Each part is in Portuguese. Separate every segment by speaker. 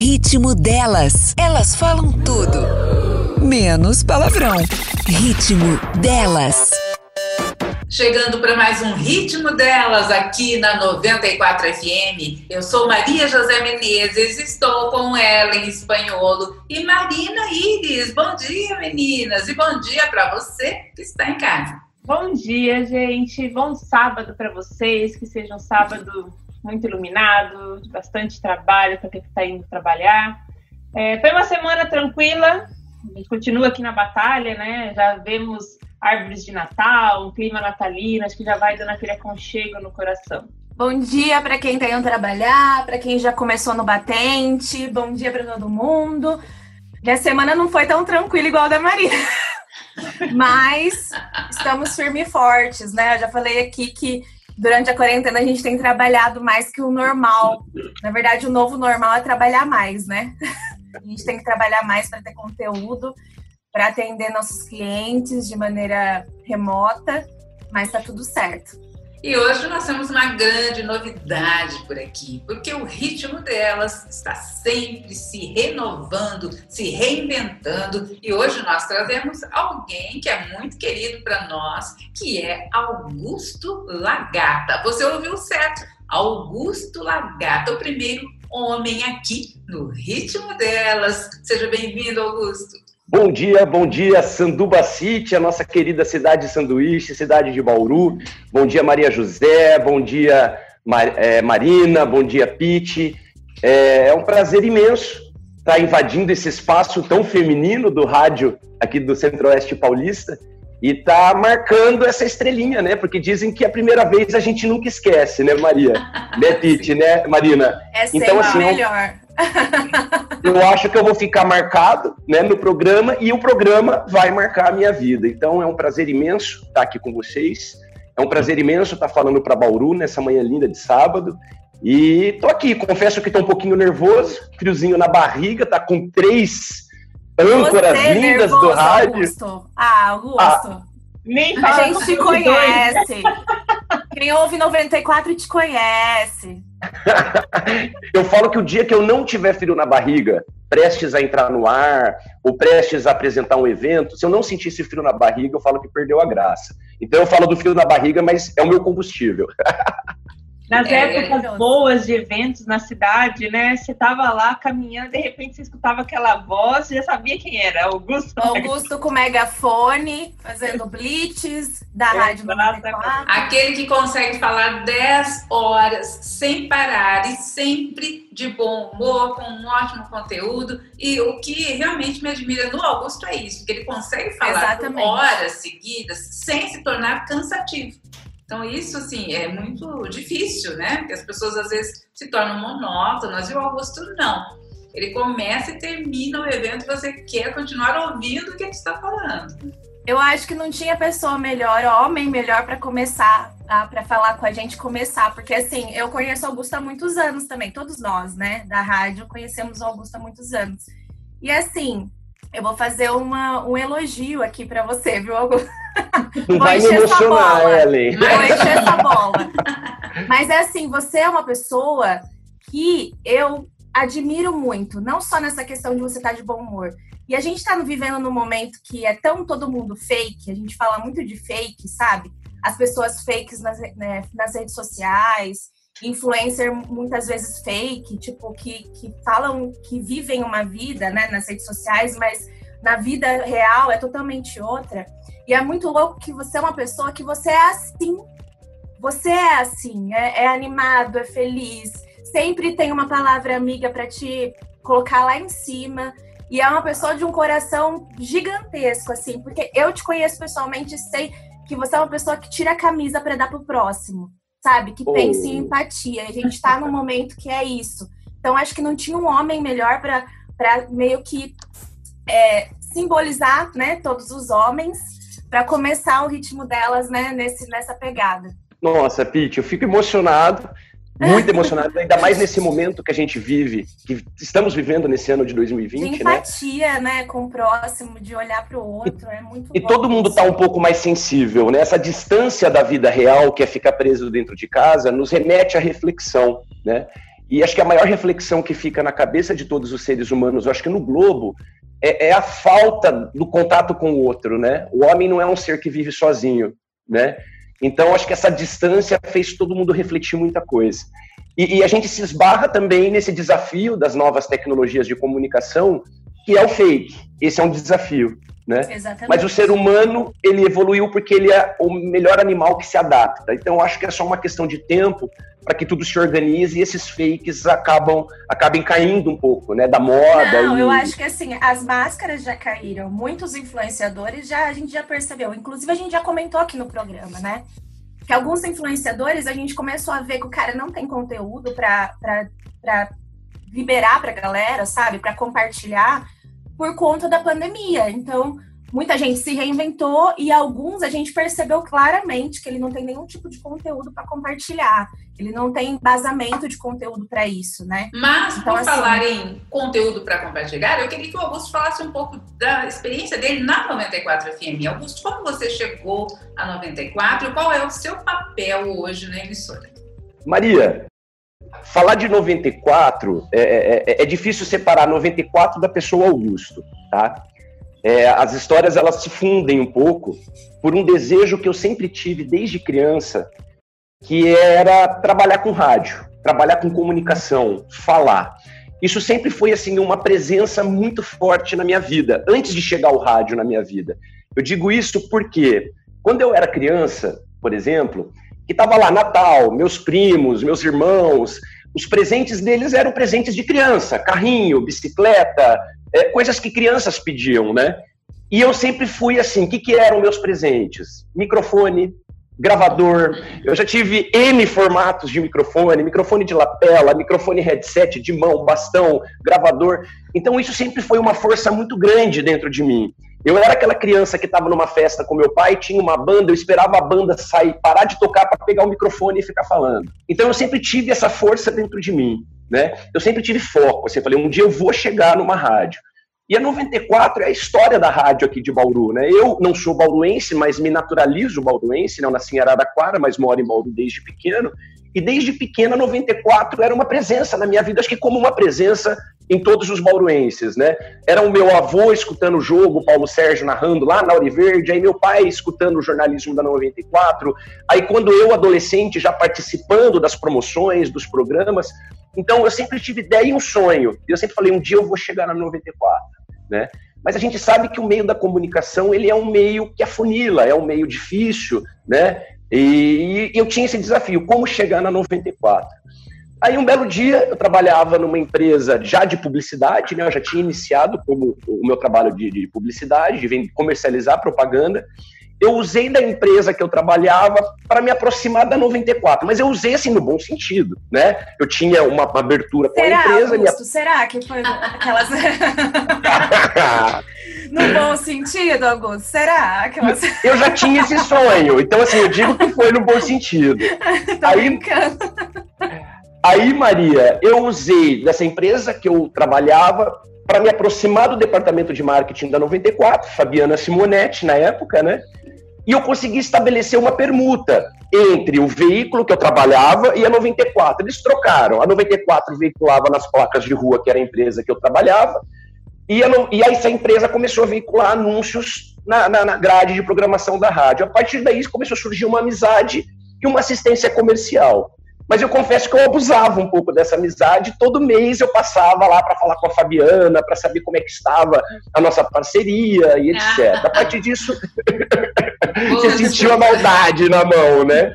Speaker 1: Ritmo delas. Elas falam tudo. Menos palavrão. Ritmo delas.
Speaker 2: Chegando para mais um ritmo delas aqui na 94 FM. Eu sou Maria José Menezes, estou com Ellen Espanholo e Marina Iris. Bom dia, meninas, e bom dia para você que está em casa.
Speaker 3: Bom dia, gente. Bom sábado para vocês, que seja um sábado muito iluminado, bastante trabalho para quem está indo trabalhar. É, foi uma semana tranquila, a gente continua aqui na batalha, né? Já vemos árvores de Natal, um clima natalino, acho que já vai dando aquele aconchego no coração.
Speaker 4: Bom dia para quem está indo trabalhar, para quem já começou no batente, bom dia para todo mundo. Minha semana não foi tão tranquila igual a da Maria. Mas estamos firmes e fortes, né? Eu já falei aqui que durante a quarentena a gente tem trabalhado mais que o normal. Na verdade, o novo normal é trabalhar mais, né? A gente tem que trabalhar mais para ter conteúdo, para atender nossos clientes de maneira remota, mas tá tudo certo.
Speaker 2: E hoje nós temos uma grande novidade por aqui, porque o ritmo delas está sempre se renovando, se reinventando, e hoje nós trazemos alguém que é muito querido para nós, que é Augusto Lagata. Você ouviu certo? Augusto Lagata, o primeiro homem aqui no ritmo delas. Seja bem-vindo, Augusto.
Speaker 5: Bom dia, bom dia, Sanduba City, a nossa querida cidade de sanduíche, cidade de Bauru. Bom dia, Maria José, bom dia, Mar é, Marina, bom dia, Pete. É, é, um prazer imenso estar invadindo esse espaço tão feminino do rádio aqui do Centro-Oeste Paulista e tá marcando essa estrelinha, né? Porque dizem que a primeira vez a gente nunca esquece, né, Maria? né, Pete, né, Marina?
Speaker 4: É sempre então, assim, melhor.
Speaker 5: Eu acho que eu vou ficar marcado né, no programa e o programa vai marcar a minha vida. Então é um prazer imenso estar aqui com vocês. É um prazer imenso estar falando para Bauru nessa manhã linda de sábado. E tô aqui, confesso que tô um pouquinho nervoso, friozinho na barriga, tá com três âncoras Você lindas nervoso, do rádio.
Speaker 4: Augusto. Ah, Augusto. Ah, nem a gente te conhece. Quem ouve 94 te conhece.
Speaker 5: eu falo que o dia que eu não tiver frio na barriga, prestes a entrar no ar, ou prestes a apresentar um evento, se eu não sentir esse frio na barriga, eu falo que perdeu a graça. Então eu falo do frio na barriga, mas é o meu combustível.
Speaker 3: Nas é, épocas é boas de eventos na cidade, né? Você tava lá caminhando, de repente você escutava aquela voz, já sabia quem era, Augusto.
Speaker 4: Augusto com megafone, fazendo blitz da é, Rádio 94.
Speaker 2: Aquele que consegue falar 10 horas sem parar e sempre de bom humor, com um ótimo conteúdo. E o que realmente me admira no Augusto é isso, que ele consegue falar por horas seguidas sem se tornar cansativo. Então, isso, assim, é muito difícil, né? Porque as pessoas, às vezes, se tornam monótonas e o Augusto não. Ele começa e termina o evento e você quer continuar ouvindo o que ele está falando.
Speaker 4: Eu acho que não tinha pessoa melhor, homem melhor para começar, para falar com a gente começar, porque assim, eu conheço o Augusto há muitos anos também, todos nós, né, da rádio, conhecemos o Augusto há muitos anos. E assim, eu vou fazer uma, um elogio aqui para você, viu, Augusto?
Speaker 5: Não vai me emocionar, Ellen.
Speaker 4: Vou encher essa bola. Mas é assim, você é uma pessoa que eu admiro muito, não só nessa questão de você estar de bom humor. E a gente está vivendo num momento que é tão todo mundo fake, a gente fala muito de fake, sabe? As pessoas fakes nas, né, nas redes sociais, influencer muitas vezes fake, tipo, que, que falam que vivem uma vida né, nas redes sociais, mas na vida real é totalmente outra. E é muito louco que você é uma pessoa que você é assim. Você é assim, é, é animado, é feliz, sempre tem uma palavra amiga para te colocar lá em cima. E é uma pessoa de um coração gigantesco, assim, porque eu te conheço pessoalmente e sei que você é uma pessoa que tira a camisa para dar pro próximo, sabe? Que oh. pensa em empatia. A gente tá num momento que é isso. Então acho que não tinha um homem melhor para meio que é, simbolizar, né, todos os homens para começar o ritmo delas, né, nesse, nessa pegada.
Speaker 5: Nossa, Pete, eu fico emocionado, muito emocionado, ainda mais nesse momento que a gente vive, que estamos vivendo nesse ano de 2020, de
Speaker 4: né? empatia, né? né, com o próximo, de olhar para o outro, é muito
Speaker 5: E todo mundo está um pouco mais sensível, né? Essa distância da vida real, que é ficar preso dentro de casa, nos remete à reflexão, né? E acho que a maior reflexão que fica na cabeça de todos os seres humanos, eu acho que no globo, é, é, a falta do contato com o outro, né? O homem não é um ser que vive sozinho, né? Então, acho que essa distância fez todo mundo refletir muita coisa. E, e, a gente se esbarra também nesse desafio das novas tecnologias de comunicação, que é o fake. Esse é um desafio, né? Exatamente. Mas o ser humano, ele evoluiu porque ele é o melhor animal que se adapta. Então, acho que é só uma questão de tempo para que tudo se organize e esses fakes acabam acabem caindo um pouco, né, da moda.
Speaker 4: Não, e... eu acho que assim, as máscaras já caíram. Muitos influenciadores já a gente já percebeu. Inclusive a gente já comentou aqui no programa, né? Que alguns influenciadores a gente começou a ver que o cara não tem conteúdo para liberar para a galera, sabe? Para compartilhar por conta da pandemia. Então, muita gente se reinventou e alguns a gente percebeu claramente que ele não tem nenhum tipo de conteúdo para compartilhar. Ele não tem embasamento de conteúdo para isso, né?
Speaker 2: Mas, então, por assim, falar em conteúdo para compartilhar, eu queria que o Augusto falasse um pouco da experiência dele na 94 FM. Augusto, como você chegou a 94 qual é o seu papel hoje na emissora?
Speaker 5: Maria, falar de 94 é, é, é, é difícil separar 94 da pessoa Augusto, tá? É, as histórias elas se fundem um pouco por um desejo que eu sempre tive desde criança que era trabalhar com rádio, trabalhar com comunicação, falar. Isso sempre foi assim uma presença muito forte na minha vida, antes de chegar o rádio na minha vida. Eu digo isso porque quando eu era criança, por exemplo, que estava lá Natal, meus primos, meus irmãos, os presentes deles eram presentes de criança, carrinho, bicicleta, é, coisas que crianças pediam, né? E eu sempre fui assim, o que, que eram meus presentes? Microfone, gravador. Eu já tive N formatos de microfone, microfone de lapela, microfone headset, de mão, bastão, gravador. Então isso sempre foi uma força muito grande dentro de mim. Eu era aquela criança que estava numa festa com meu pai, tinha uma banda, eu esperava a banda sair, parar de tocar para pegar o microfone e ficar falando. Então eu sempre tive essa força dentro de mim, né? Eu sempre tive foco, assim, falei, um dia eu vou chegar numa rádio. E a 94 é a história da rádio aqui de Bauru, né? Eu não sou bauruense, mas me naturalizo bauruense, não nasci em Araraquara, mas moro em Bauru desde pequeno. E desde pequena, 94 era uma presença na minha vida, acho que como uma presença em todos os bauruenses, né? Era o meu avô escutando o jogo, Paulo Sérgio narrando lá na Verde, aí meu pai escutando o jornalismo da 94, aí quando eu, adolescente, já participando das promoções, dos programas, então eu sempre tive ideia e um sonho. Eu sempre falei, um dia eu vou chegar na 94 né? Mas a gente sabe que o meio da comunicação ele é um meio que afunila, é um meio difícil, né? E, e eu tinha esse desafio, como chegar na 94. Aí um belo dia eu trabalhava numa empresa já de publicidade, né? Eu já tinha iniciado como o meu trabalho de, de publicidade, de comercializar propaganda eu usei da empresa que eu trabalhava para me aproximar da 94, mas eu usei assim no bom sentido, né? Eu tinha uma, abertura com
Speaker 4: será,
Speaker 5: a empresa.
Speaker 4: Augusto, minha... Será que foi aquelas. no bom sentido, Augusto? Será? Aquelas...
Speaker 5: Eu já tinha esse sonho, então assim, eu digo que foi no bom sentido.
Speaker 4: Tô aí, brincando.
Speaker 5: Aí, Maria, eu usei dessa empresa que eu trabalhava para me aproximar do departamento de marketing da 94, Fabiana Simonetti, na época, né? E eu consegui estabelecer uma permuta entre o veículo que eu trabalhava e a 94. Eles trocaram. A 94 veiculava nas placas de rua, que era a empresa que eu trabalhava, e, e aí essa empresa começou a veicular anúncios na, na, na grade de programação da rádio. A partir daí começou a surgir uma amizade e uma assistência comercial. Mas eu confesso que eu abusava um pouco dessa amizade. Todo mês eu passava lá para falar com a Fabiana, para saber como é que estava a nossa parceria e etc. A partir disso, você sentiu a maldade na mão, né?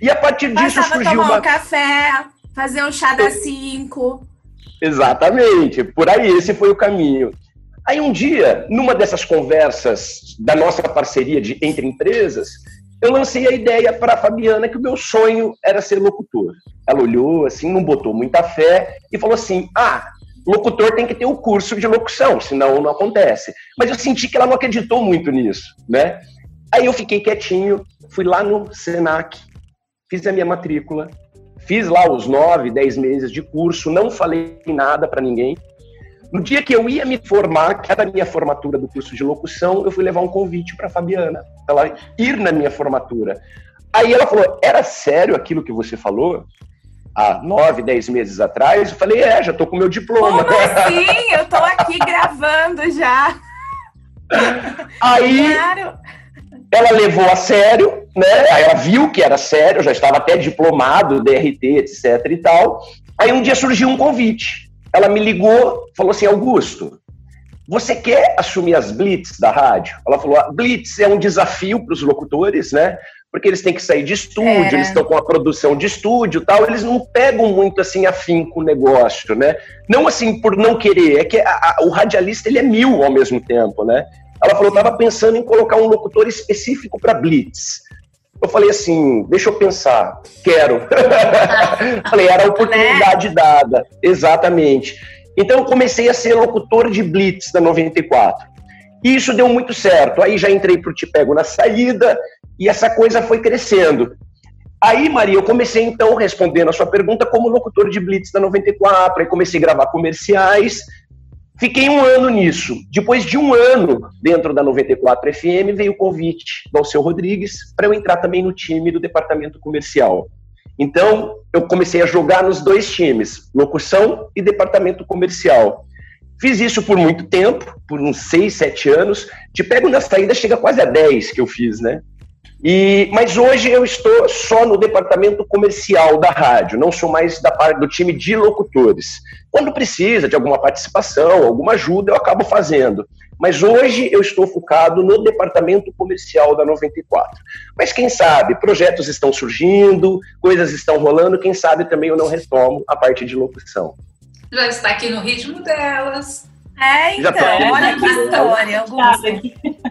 Speaker 5: E a partir disso
Speaker 4: Passava
Speaker 5: surgiu
Speaker 4: tomar
Speaker 5: uma...
Speaker 4: um café, fazer um chá das cinco.
Speaker 5: Exatamente, por aí esse foi o caminho. Aí um dia, numa dessas conversas da nossa parceria de, entre empresas, eu lancei a ideia para a Fabiana que o meu sonho era ser locutor. Ela olhou assim, não botou muita fé e falou assim: ah, locutor tem que ter o curso de locução, senão não acontece. Mas eu senti que ela não acreditou muito nisso, né? Aí eu fiquei quietinho, fui lá no Senac, fiz a minha matrícula, fiz lá os nove, dez meses de curso, não falei nada para ninguém. No dia que eu ia me formar, que era a minha formatura do curso de locução, eu fui levar um convite para Fabiana, para ela ir na minha formatura. Aí ela falou: Era sério aquilo que você falou? há nove, dez meses atrás, eu falei, é, já tô com meu diploma.
Speaker 4: Como assim? Eu tô aqui gravando já.
Speaker 5: Aí claro. Ela levou a sério, né? Aí ela viu que era sério, eu já estava até diplomado, DRT, etc e tal. Aí um dia surgiu um convite. Ela me ligou, falou assim, Augusto, você quer assumir as blitz da rádio? Ela falou, a blitz é um desafio para os locutores, né? Porque eles têm que sair de estúdio, é. eles estão com a produção de estúdio tal, eles não pegam muito assim afim com o negócio, né? Não assim por não querer, é que a, a, o radialista ele é mil ao mesmo tempo, né? Ela falou, estava pensando em colocar um locutor específico para blitz. Eu falei assim, deixa eu pensar, quero. falei, era a oportunidade né? dada, exatamente. Então eu comecei a ser locutor de Blitz da 94. E isso deu muito certo. Aí já entrei para o Te Pego na saída e essa coisa foi crescendo. Aí, Maria, eu comecei então respondendo a sua pergunta como locutor de Blitz da 94, aí comecei a gravar comerciais. Fiquei um ano nisso. Depois de um ano dentro da 94 FM, veio o convite do Alceu Rodrigues para eu entrar também no time do departamento comercial. Então, eu comecei a jogar nos dois times, locução e departamento comercial. Fiz isso por muito tempo, por uns seis, sete anos. Te pego na saída, chega quase a dez que eu fiz, né? E, mas hoje eu estou só no departamento comercial da rádio, não sou mais da parte do time de locutores. Quando precisa de alguma participação, alguma ajuda, eu acabo fazendo. Mas hoje eu estou focado no departamento comercial da 94. Mas quem sabe, projetos estão surgindo, coisas estão rolando, quem sabe também eu não retomo a parte de locução.
Speaker 2: Já está aqui no ritmo delas.
Speaker 4: É, então, olha que história, Augusto.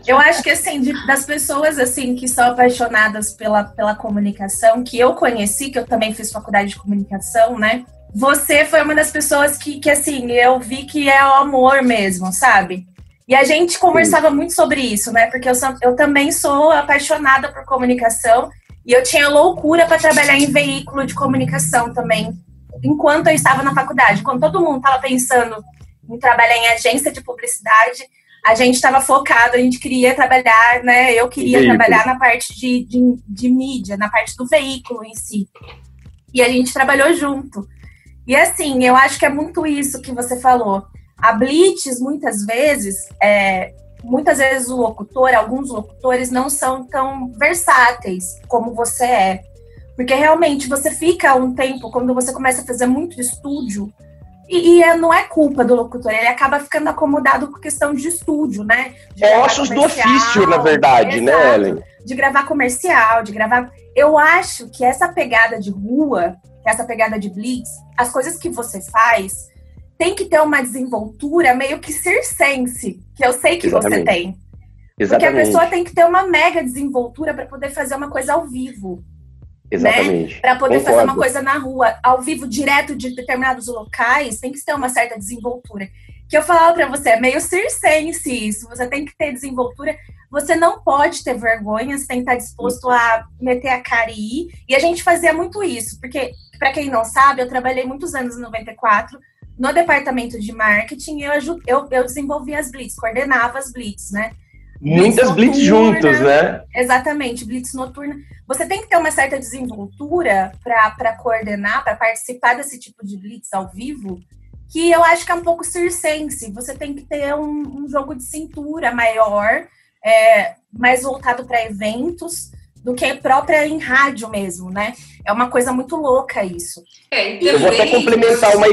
Speaker 4: Eu acho que, assim, de, das pessoas, assim, que são apaixonadas pela, pela comunicação, que eu conheci, que eu também fiz faculdade de comunicação, né? Você foi uma das pessoas que, que assim, eu vi que é o amor mesmo, sabe? E a gente conversava Sim. muito sobre isso, né? Porque eu, sou, eu também sou apaixonada por comunicação e eu tinha loucura para trabalhar em veículo de comunicação também, enquanto eu estava na faculdade. Quando todo mundo estava pensando em trabalhar em agência de publicidade, a gente estava focado, a gente queria trabalhar, né? Eu queria veículo. trabalhar na parte de, de, de mídia, na parte do veículo em si. E a gente trabalhou junto. E assim, eu acho que é muito isso que você falou. A Blitz, muitas vezes, é, muitas vezes o locutor, alguns locutores não são tão versáteis como você é. Porque realmente você fica um tempo, quando você começa a fazer muito estúdio, e, e é, não é culpa do locutor, ele acaba ficando acomodado com questão de estúdio, né? De
Speaker 5: é ossos do ofício, na verdade, né, exato, né, Ellen?
Speaker 4: De gravar comercial, de gravar. Eu acho que essa pegada de rua, essa pegada de blitz, as coisas que você faz, tem que ter uma desenvoltura meio que circense, que eu sei que Exatamente. você tem. Exatamente. Porque a pessoa tem que ter uma mega desenvoltura para poder fazer uma coisa ao vivo.
Speaker 5: Exatamente. Né?
Speaker 4: Para poder Concordo. fazer uma coisa na rua, ao vivo, direto de determinados locais, tem que ter uma certa desenvoltura. Que eu falava para você, é meio circense isso. Você tem que ter desenvoltura. Você não pode ter vergonha, você tem que estar disposto a meter a cara e ir. E a gente fazia muito isso, porque, para quem não sabe, eu trabalhei muitos anos em 94 no departamento de marketing, eu, eu, eu desenvolvia as blitz, coordenava as blitz, né?
Speaker 5: Muitas blitz, blitz juntos, né?
Speaker 4: Exatamente, blitz noturna. Você tem que ter uma certa desenvoltura para coordenar, para participar desse tipo de blitz ao vivo, que eu acho que é um pouco circense. Você tem que ter um, um jogo de cintura maior, é, mais voltado para eventos do que própria em rádio mesmo, né? É uma coisa muito louca isso.
Speaker 2: É,
Speaker 5: eu vou até complementar uma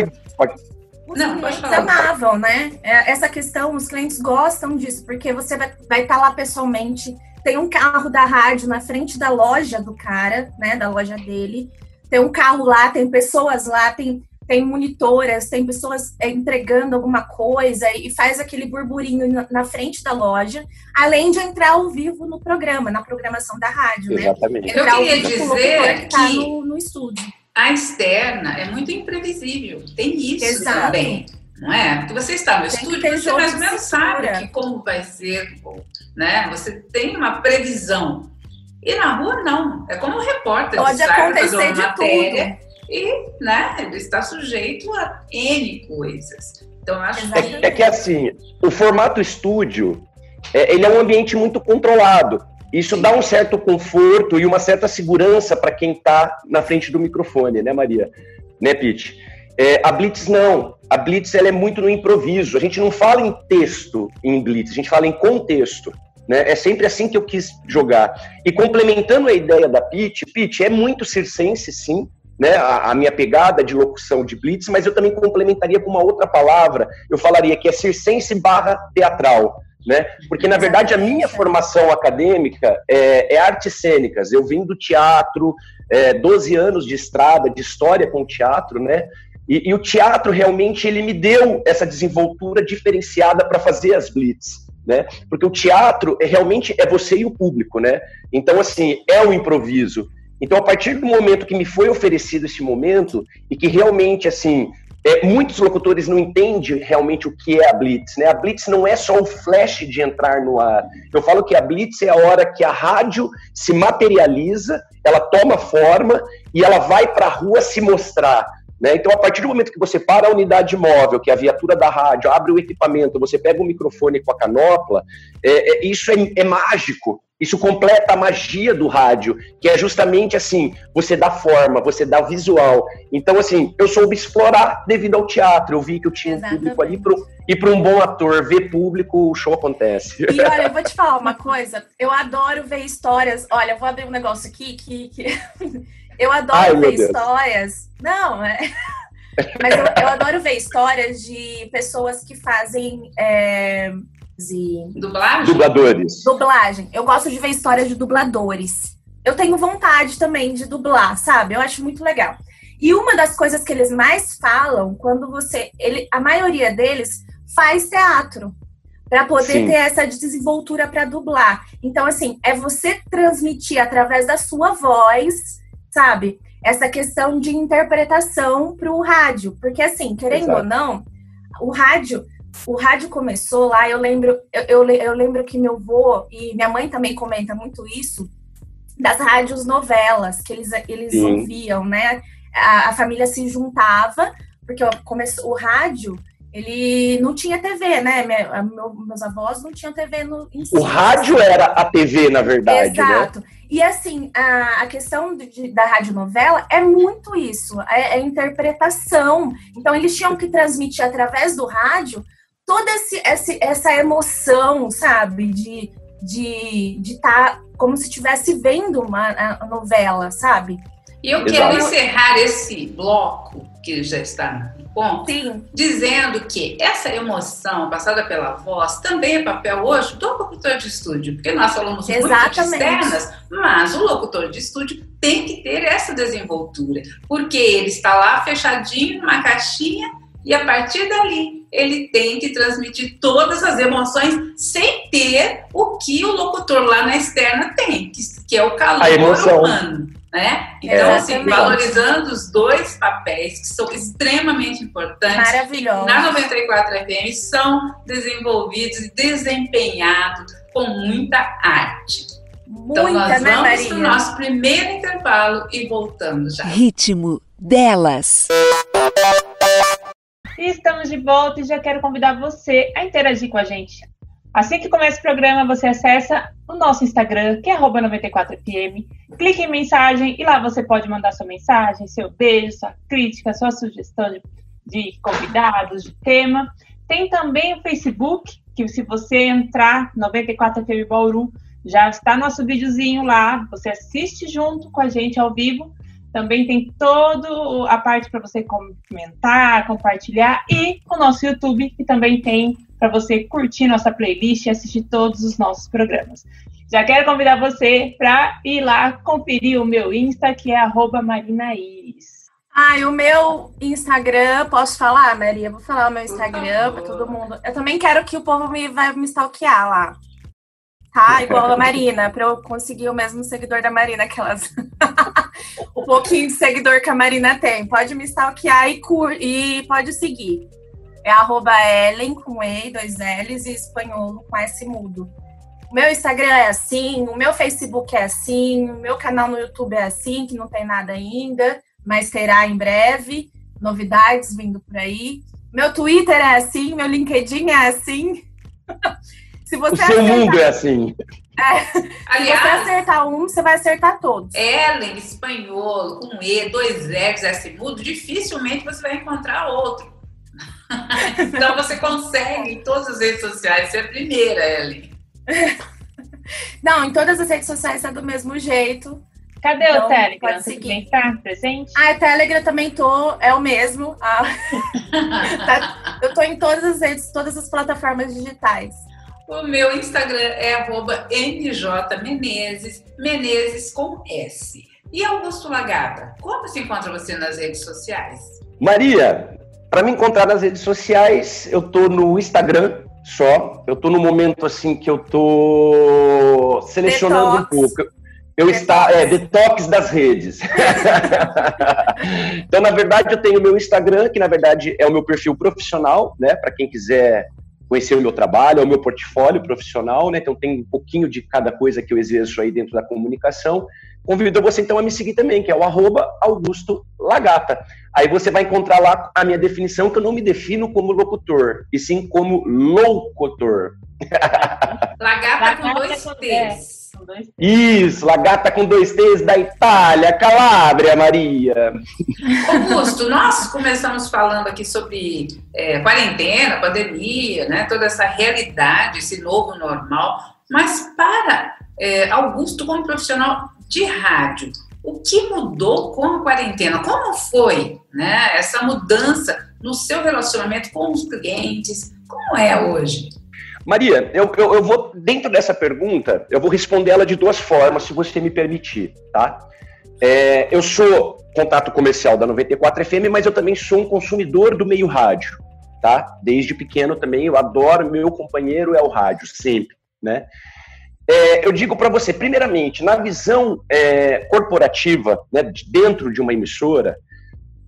Speaker 4: os não, clientes amavam, né? É, essa questão, os clientes gostam disso, porque você vai, vai estar tá lá pessoalmente, tem um carro da rádio na frente da loja do cara, né? Da loja dele. Tem um carro lá, tem pessoas lá, tem, tem monitoras, tem pessoas é, entregando alguma coisa e faz aquele burburinho na, na, frente da loja, além de entrar ao vivo no programa, na programação da rádio,
Speaker 5: né? Exatamente.
Speaker 4: né? Entrar
Speaker 2: Eu queria dizer que,
Speaker 4: tá no, no estúdio
Speaker 2: a externa é muito imprevisível. Tem isso Exato. também. Não é? Porque você está no tem estúdio, você mais ou menos sabe que como vai ser, né? Você tem uma previsão. E na rua, não. É como um repórter.
Speaker 4: Pode acontecer de matéria, tudo.
Speaker 2: E, né, ele está sujeito a N coisas. Então, acho
Speaker 5: é, é que assim, o formato estúdio, é, ele é um ambiente muito controlado. Isso dá um certo conforto e uma certa segurança para quem está na frente do microfone, né, Maria? Né, Pete? É, a Blitz não. A Blitz ela é muito no improviso. A gente não fala em texto em Blitz, a gente fala em contexto. Né? É sempre assim que eu quis jogar. E complementando a ideia da Pete, Pete é muito circense, sim, né, a, a, minha pegada de locução de blitz, mas eu também complementaria com uma outra palavra. Eu falaria que é circense barra teatral, né? Porque na verdade a minha formação acadêmica é, é artes cênicas. Eu vim do teatro, é, 12 anos de estrada, de história com teatro, né? E, e o teatro realmente ele me deu essa desenvoltura diferenciada para fazer as blitz. Né? Porque o teatro é realmente é você e o público, né? Então assim é o improviso. Então, a partir do momento que me foi oferecido esse momento, e que realmente, assim, é, muitos locutores não entendem realmente o que é a Blitz, né? A Blitz não é só o flash de entrar no ar. Eu falo que a Blitz é a hora que a rádio se materializa, ela toma forma e ela vai para a rua se mostrar. Né? Então, a partir do momento que você para a unidade móvel, que é a viatura da rádio, abre o equipamento, você pega o microfone com a canopla, é, é, isso é, é mágico. Isso completa a magia do rádio, que é justamente assim, você dá forma, você dá visual. Então, assim, eu soube explorar devido ao teatro. Eu vi que eu tinha um público ali pro, e para um bom ator ver público, o show acontece.
Speaker 4: E olha, eu vou te falar uma coisa. Eu adoro ver histórias. Olha, eu vou abrir um negócio aqui que, que... eu adoro Ai, ver histórias. Não, é. Mas eu, eu, adoro ver histórias de pessoas que fazem é,
Speaker 2: e dublagem?
Speaker 5: Dubladores.
Speaker 4: Dublagem. Eu gosto de ver histórias de dubladores. Eu tenho vontade também de dublar, sabe? Eu acho muito legal. E uma das coisas que eles mais falam quando você, ele, a maioria deles faz teatro para poder Sim. ter essa desenvoltura para dublar. Então assim, é você transmitir através da sua voz, sabe? Essa questão de interpretação para o rádio, porque assim, querendo Exato. ou não, o rádio o rádio começou lá, eu lembro, eu, eu, eu lembro que meu avô e minha mãe também comenta muito isso, das rádios novelas que eles, eles ouviam, né? A, a, família se juntava, porque começou, o rádio, ele não tinha TV, né? Minha, meu, meus avós não tinham TV no
Speaker 5: em O rádio era a TV, na verdade.
Speaker 4: Né? Exato. Né? E assim, a, a questão de, da radionovela é muito isso, é, é interpretação. Então, eles tinham que transmitir através do rádio toda esse, esse, essa emoção, sabe? De estar de, de tá como se estivesse vendo uma novela, sabe?
Speaker 2: E eu quero encerrar esse bloco, que já está no ponto, Sim. dizendo que essa emoção passada pela voz também é papel hoje do locutor de estúdio, porque nós falamos Exatamente. muito de externas, mas o locutor de estúdio tem que ter essa desenvoltura, porque ele está lá fechadinho numa caixinha e a partir dali ele tem que transmitir todas as emoções sem ter o que o locutor lá na externa tem, que, que é o calor humano. Né? Então, assim, valorizando os dois papéis que são extremamente importantes.
Speaker 4: Maravilhoso.
Speaker 2: Na 94 FM são desenvolvidos e desempenhados com muita arte.
Speaker 4: Muita, então, nós
Speaker 2: né,
Speaker 4: vamos
Speaker 2: para o nosso primeiro intervalo e voltamos já.
Speaker 1: Ritmo delas.
Speaker 3: Estamos de volta e já quero convidar você a interagir com a gente. Assim que começa o programa, você acessa o nosso Instagram, que é 94fm, clique em mensagem e lá você pode mandar sua mensagem, seu beijo, sua crítica, sua sugestão de, de convidados, de tema. Tem também o Facebook, que se você entrar 94FM Bauru, já está nosso videozinho lá, você assiste junto com a gente ao vivo. Também tem toda a parte para você comentar, compartilhar e o nosso YouTube, que também tem para você curtir nossa playlist e assistir todos os nossos programas. Já quero convidar você para ir lá conferir o meu Insta, que é @marinaíris.
Speaker 4: Ah, e o meu Instagram, posso falar, Maria? Vou falar o meu Instagram para todo mundo. Eu também quero que o povo me vai me stalkear lá tá? Igual a Marina, para eu conseguir o mesmo seguidor da Marina, aquelas. o pouquinho de seguidor que a Marina tem. Pode me stalkear e, cur... e pode seguir. É arroba Ellen com E, dois L's e espanhol com S mudo. O meu Instagram é assim, o meu Facebook é assim, o meu canal no YouTube é assim, que não tem nada ainda, mas terá em breve. Novidades vindo por aí. Meu Twitter é assim, meu LinkedIn é assim. Se você
Speaker 5: O seu
Speaker 4: acertar,
Speaker 5: mundo é assim.
Speaker 4: é, se você
Speaker 2: Aliás,
Speaker 4: acertar um, você vai acertar todos.
Speaker 2: Ellen, espanhol, com E, dois L's, S mudo, dificilmente você vai encontrar outro. Então você consegue em todas as redes sociais ser a primeira, Ellen.
Speaker 4: Não, em todas as redes sociais é do mesmo jeito.
Speaker 3: Cadê
Speaker 4: Então,
Speaker 3: o Telegram?
Speaker 4: pode
Speaker 3: Você
Speaker 4: seguir.
Speaker 3: também está presente?
Speaker 4: Ah, Telegram também tô, é o mesmo. Ah, tá- eu tô em todas as redes, todas as plataformas digitais.
Speaker 2: O meu Instagram é arroba njmenezes, Menezes com S. E Augusto Lagata, como se encontra você nas redes sociais?
Speaker 5: Maria, para me encontrar nas redes sociais, eu tô no Instagram só. Eu tô no momento assim que eu tô selecionando
Speaker 4: Detox.
Speaker 5: um pouco. Eu
Speaker 4: Detox.
Speaker 5: está é detox das redes. então, na verdade, eu tenho o meu Instagram, que na verdade é o meu perfil profissional, né? Para quem quiser conhecer o meu trabalho, é o meu portfólio profissional, né? Então tem um pouquinho de cada coisa que eu exerço aí dentro da comunicação. Convido você então a me seguir também, que é o arroba Augusto Lagata. Aí você vai encontrar lá a minha definição, que eu não me defino como locutor, e sim como loucotor.
Speaker 2: Lagata com dois T's.
Speaker 5: Isso, Lagata com dois T's da Itália, Calábria, Maria.
Speaker 2: Augusto, nós começamos falando aqui sobre é, quarentena, pandemia, né, toda essa realidade, esse novo normal, mas para é, Augusto, como profissional de rádio, o que mudou com a quarentena? Como foi né, essa mudança no seu relacionamento com os clientes? Como é hoje?
Speaker 5: Maria, eu, eu, eu vou, dentro dessa pergunta, eu vou responder ela de duas formas, se você me permitir, tá? É, eu sou contato comercial da 94 FM, mas eu também sou um consumidor do meio rádio, tá? Desde pequeno também, eu adoro, meu companheiro é o rádio, sempre, né? É, eu digo para você, primeiramente, na visão é, corporativa, né, de dentro de uma emissora,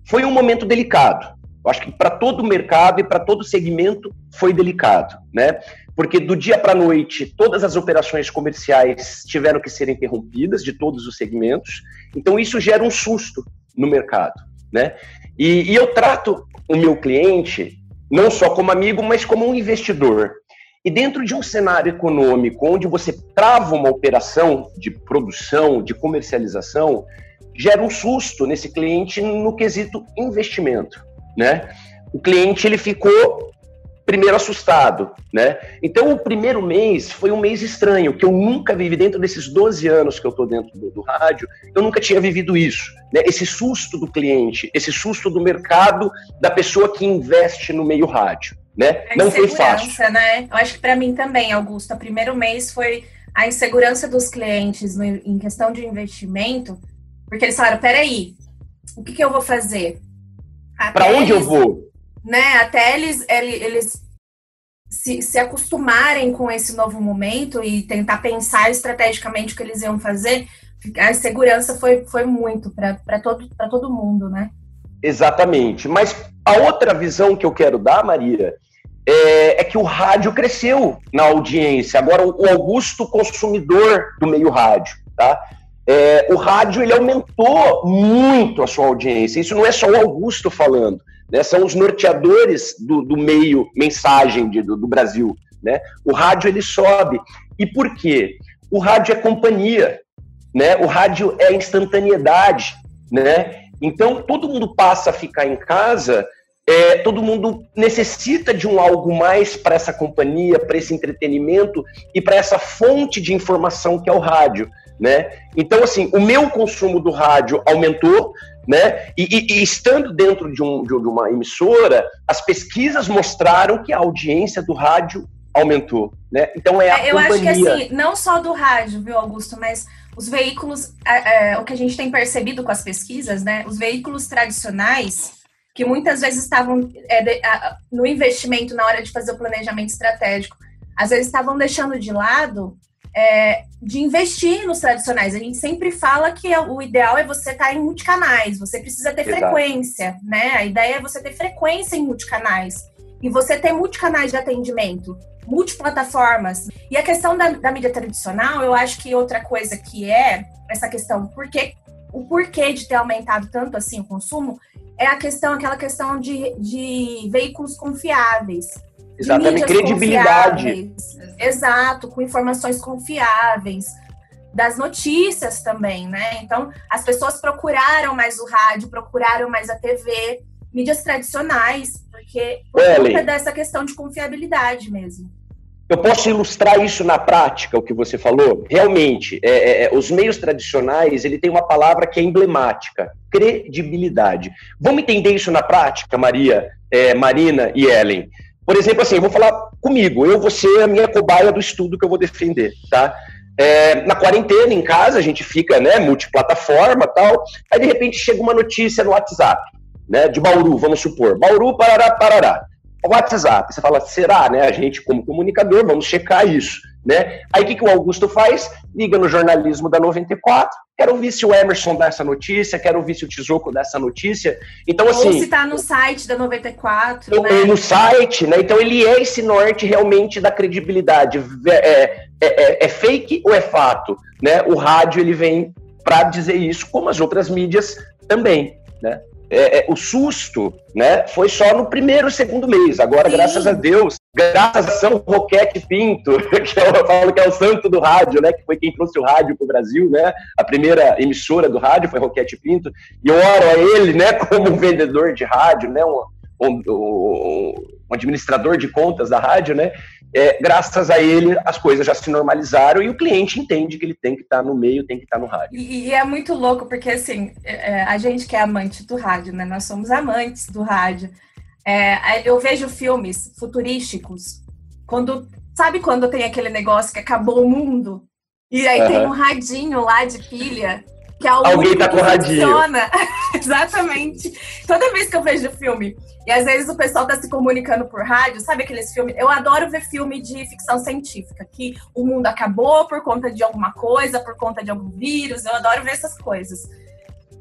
Speaker 5: foi um momento delicado. Eu acho que para todo o mercado e para todo o segmento foi delicado, né? Porque do dia para a noite todas as operações comerciais tiveram que ser interrompidas de todos os segmentos. Então isso gera um susto no mercado, né? E, e eu trato o meu cliente não só como amigo, mas como um investidor. E dentro de um cenário econômico onde você trava uma operação de produção, de comercialização, gera um susto nesse cliente no quesito investimento, né? O cliente ele ficou primeiro assustado, né? Então o primeiro mês foi um mês estranho, que eu nunca vivi dentro desses 12 anos que eu tô dentro do, do rádio, eu nunca tinha vivido isso, né? Esse susto do cliente, esse susto do mercado, da pessoa que investe no meio rádio, né?
Speaker 4: A
Speaker 5: Não foi fácil.
Speaker 4: né? Eu acho que para mim também, Augusto, o primeiro mês foi a insegurança dos clientes no- em questão de investimento, porque eles falaram, peraí, o que, que eu vou fazer?
Speaker 5: Para onde eu
Speaker 4: eles-
Speaker 5: vou?
Speaker 4: né, até eles, ele- eles se, se acostumarem com esse novo momento e tentar pensar estrategicamente o que eles iam fazer, a insegurança foi, foi muito para todo, pra todo mundo, né?
Speaker 5: Exatamente. Mas a outra visão que eu quero dar, Maria, é, é que o rádio cresceu na audiência. Agora, o Augusto, consumidor do meio rádio, tá? É, o rádio ele aumentou muito a sua audiência. Isso não é só o Augusto falando, né? São os norteadores do, do meio mensagem de- do, do Brasil, né? O rádio ele sobe. E por quê? O rádio é companhia, né? O rádio é instantaneidade, né? Então todo mundo passa a ficar em casa. é, todo mundo necessita de um algo mais para essa companhia, para esse entretenimento e para essa fonte de informação que é o rádio, né? Então, assim, o meu consumo do rádio aumentou, né? E, e- e estando dentro de, um- de uma emissora, as pesquisas mostraram que a audiência do rádio aumentou, né? Então é a
Speaker 4: eu acho que
Speaker 5: companhia.
Speaker 4: assim, não só do rádio, viu, Augusto, mas os veículos, é, é, o que a gente tem percebido com as pesquisas, né? Os veículos tradicionais, que muitas vezes estavam é, de- a- no investimento na hora de fazer o planejamento estratégico, às vezes estavam deixando de lado é, de investir nos tradicionais. A gente sempre fala que é- o ideal é você estar em multicanais, você precisa ter
Speaker 5: Exato.
Speaker 4: frequência, né? A ideia é você ter frequência em multicanais. E você ter multicanais de atendimento, multiplataformas. E a questão da, da mídia tradicional, eu acho que outra coisa que é essa questão, porque, o porquê de ter aumentado tanto assim o consumo, é a questão, aquela questão de, de veículos confiáveis.
Speaker 5: Exatamente, credibilidade.
Speaker 4: Exato, com informações confiáveis das notícias também, né? Então, as pessoas procuraram mais o rádio, procuraram mais a TV, mídias tradicionais, porque por conta dessa questão de confiabilidade mesmo.
Speaker 5: Eu posso ilustrar isso na prática, o que você falou? Realmente, é, é, é, os meios tradicionais, ele tem uma palavra que é emblemática, credibilidade. Vamos entender isso na prática, Maria, é, Marina e Ellen? Por exemplo, assim, eu vou falar comigo, eu vou ser a minha cobaia do estudo que eu vou defender, tá? É, na quarentena, em casa, a gente fica, né, multiplataforma tal, aí de repente chega uma notícia no WhatsApp, né, de Bauru, vamos supor, Bauru, Parará, Parará. WhatsApp. Você fala, será, né? A gente, como comunicador, vamos checar isso, né? Aí o que, que o Augusto faz? Liga no jornalismo da 94. Quero ouvir se o Emerson dá essa notícia, quero ouvir se o Tizoco dá essa notícia. Então, assim. Ou
Speaker 4: se tá no site da 94.
Speaker 5: Então, né? No site, né? Então, ele é esse norte realmente da credibilidade. É, é, é, é fake ou é fato? Né? O rádio, ele vem para dizer isso, como as outras mídias também, né? É, é, o susto né, foi só no primeiro, segundo mês. Agora, Sim. graças a Deus, graças a São Roquete Pinto, que eu falo que é o santo do rádio, né, que foi quem trouxe o rádio para o Brasil, né, a primeira emissora do rádio foi Roquete Pinto, e eu oro a ele né, como um vendedor de rádio, né, um, um, um, um administrador de contas da rádio, né, é, graças a ele as coisas já se normalizaram e o cliente entende que ele tem que estar tá no meio, tem que estar tá no rádio.
Speaker 4: E, e, é muito louco, porque assim, é, é, a gente que é amante do rádio, né? Nós somos amantes do rádio. É, eu vejo filmes futurísticos, quando. Sabe quando tem aquele negócio que acabou o mundo? E aí uhum. tem um radinho lá de pilha que é o
Speaker 5: Alguém tá com radinho. Funciona.
Speaker 4: Exatamente. Toda vez que eu vejo filme, e às vezes o pessoal tá se comunicando por rádio, sabe aqueles filmes? Eu adoro ver filme de ficção científica, que o mundo acabou por conta de alguma coisa, por conta de algum vírus. Eu adoro ver essas coisas.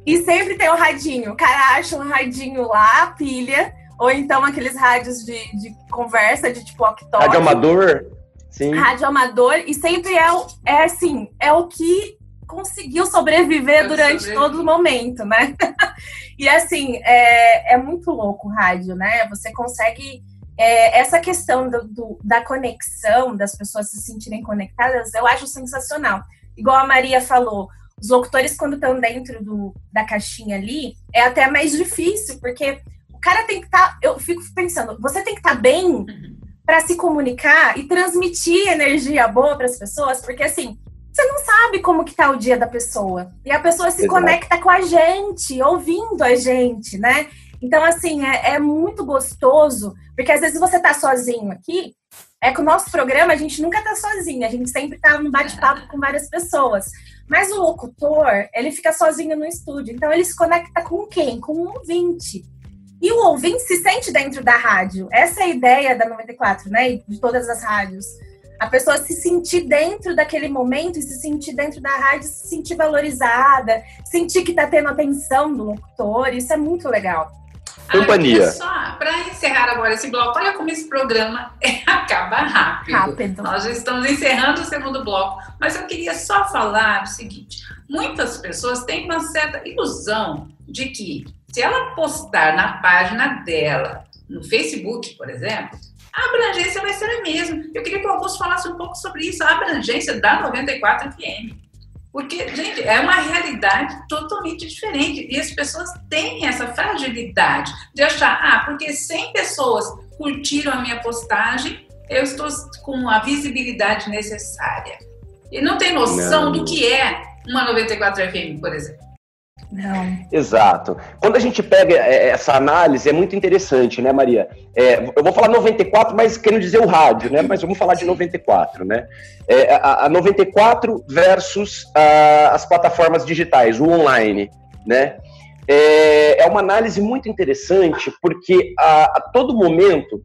Speaker 4: E sempre tem o radinho. O cara acha um radinho lá, pilha, ou então aqueles rádios de, de conversa, de tipo walkie
Speaker 5: Rádio amador? Sim.
Speaker 4: Rádio amador, e sempre é, é assim, é o que conseguiu sobreviver durante todo o momento, né? e assim, é, é muito louco o rádio, né? Você consegue. É, essa questão do, do, da conexão, das pessoas se sentirem conectadas, eu acho sensacional. Igual a Maria falou, os locutores, quando estão dentro do, da caixinha ali, é até mais difícil, porque o cara tem que estar. Tá, eu fico pensando, você tem que estar tá bem uhum. para se comunicar e transmitir energia boa para as pessoas, porque assim, você não sabe como que tá o dia da pessoa. E a pessoa se Exato. conecta com a gente, ouvindo a gente, né? Então, assim, é, é, muito gostoso, porque às vezes você tá sozinho aqui, é que o nosso programa a gente nunca tá sozinho, a gente sempre tá no bate-papo com várias pessoas. Mas o locutor, ele fica sozinho no estúdio, então ele se conecta com quem? Com um ouvinte. E o ouvinte se sente dentro da rádio. Essa é a ideia da 94, né? E de todas as rádios a pessoa se sentir dentro daquele momento e se sentir dentro da rádio, se sentir valorizada, sentir que está tendo atenção do locutor, isso é muito legal.
Speaker 5: Companhia.
Speaker 2: Ah, só para encerrar agora esse bloco, olha como esse programa acaba rápido.
Speaker 4: Rápido.
Speaker 2: Nós estamos encerrando o segundo bloco, mas eu queria só falar o seguinte: muitas pessoas têm uma certa ilusão de que se ela postar na página dela, no Facebook, por exemplo, a abrangência vai ser a mesma. Eu queria que o Augusto falasse um pouco sobre isso, a abrangência da 94 FM. Porque, gente, é uma realidade totalmente diferente. E as pessoas têm essa fragilidade de achar, ah, porque 100 pessoas curtiram a minha postagem, eu estou com a visibilidade necessária. E não tem noção não. do que é uma 94 FM, por exemplo.
Speaker 4: Não.
Speaker 5: Exato. Quando a gente pega é, essa análise, é muito interessante, né, Maria? É, eu vou falar 94, mas quero dizer o rádio, né? Mas vamos falar de 94, né? É, a, a 94 versus a, as plataformas digitais, o online, né? É, é uma análise muito interessante, porque a, a todo momento,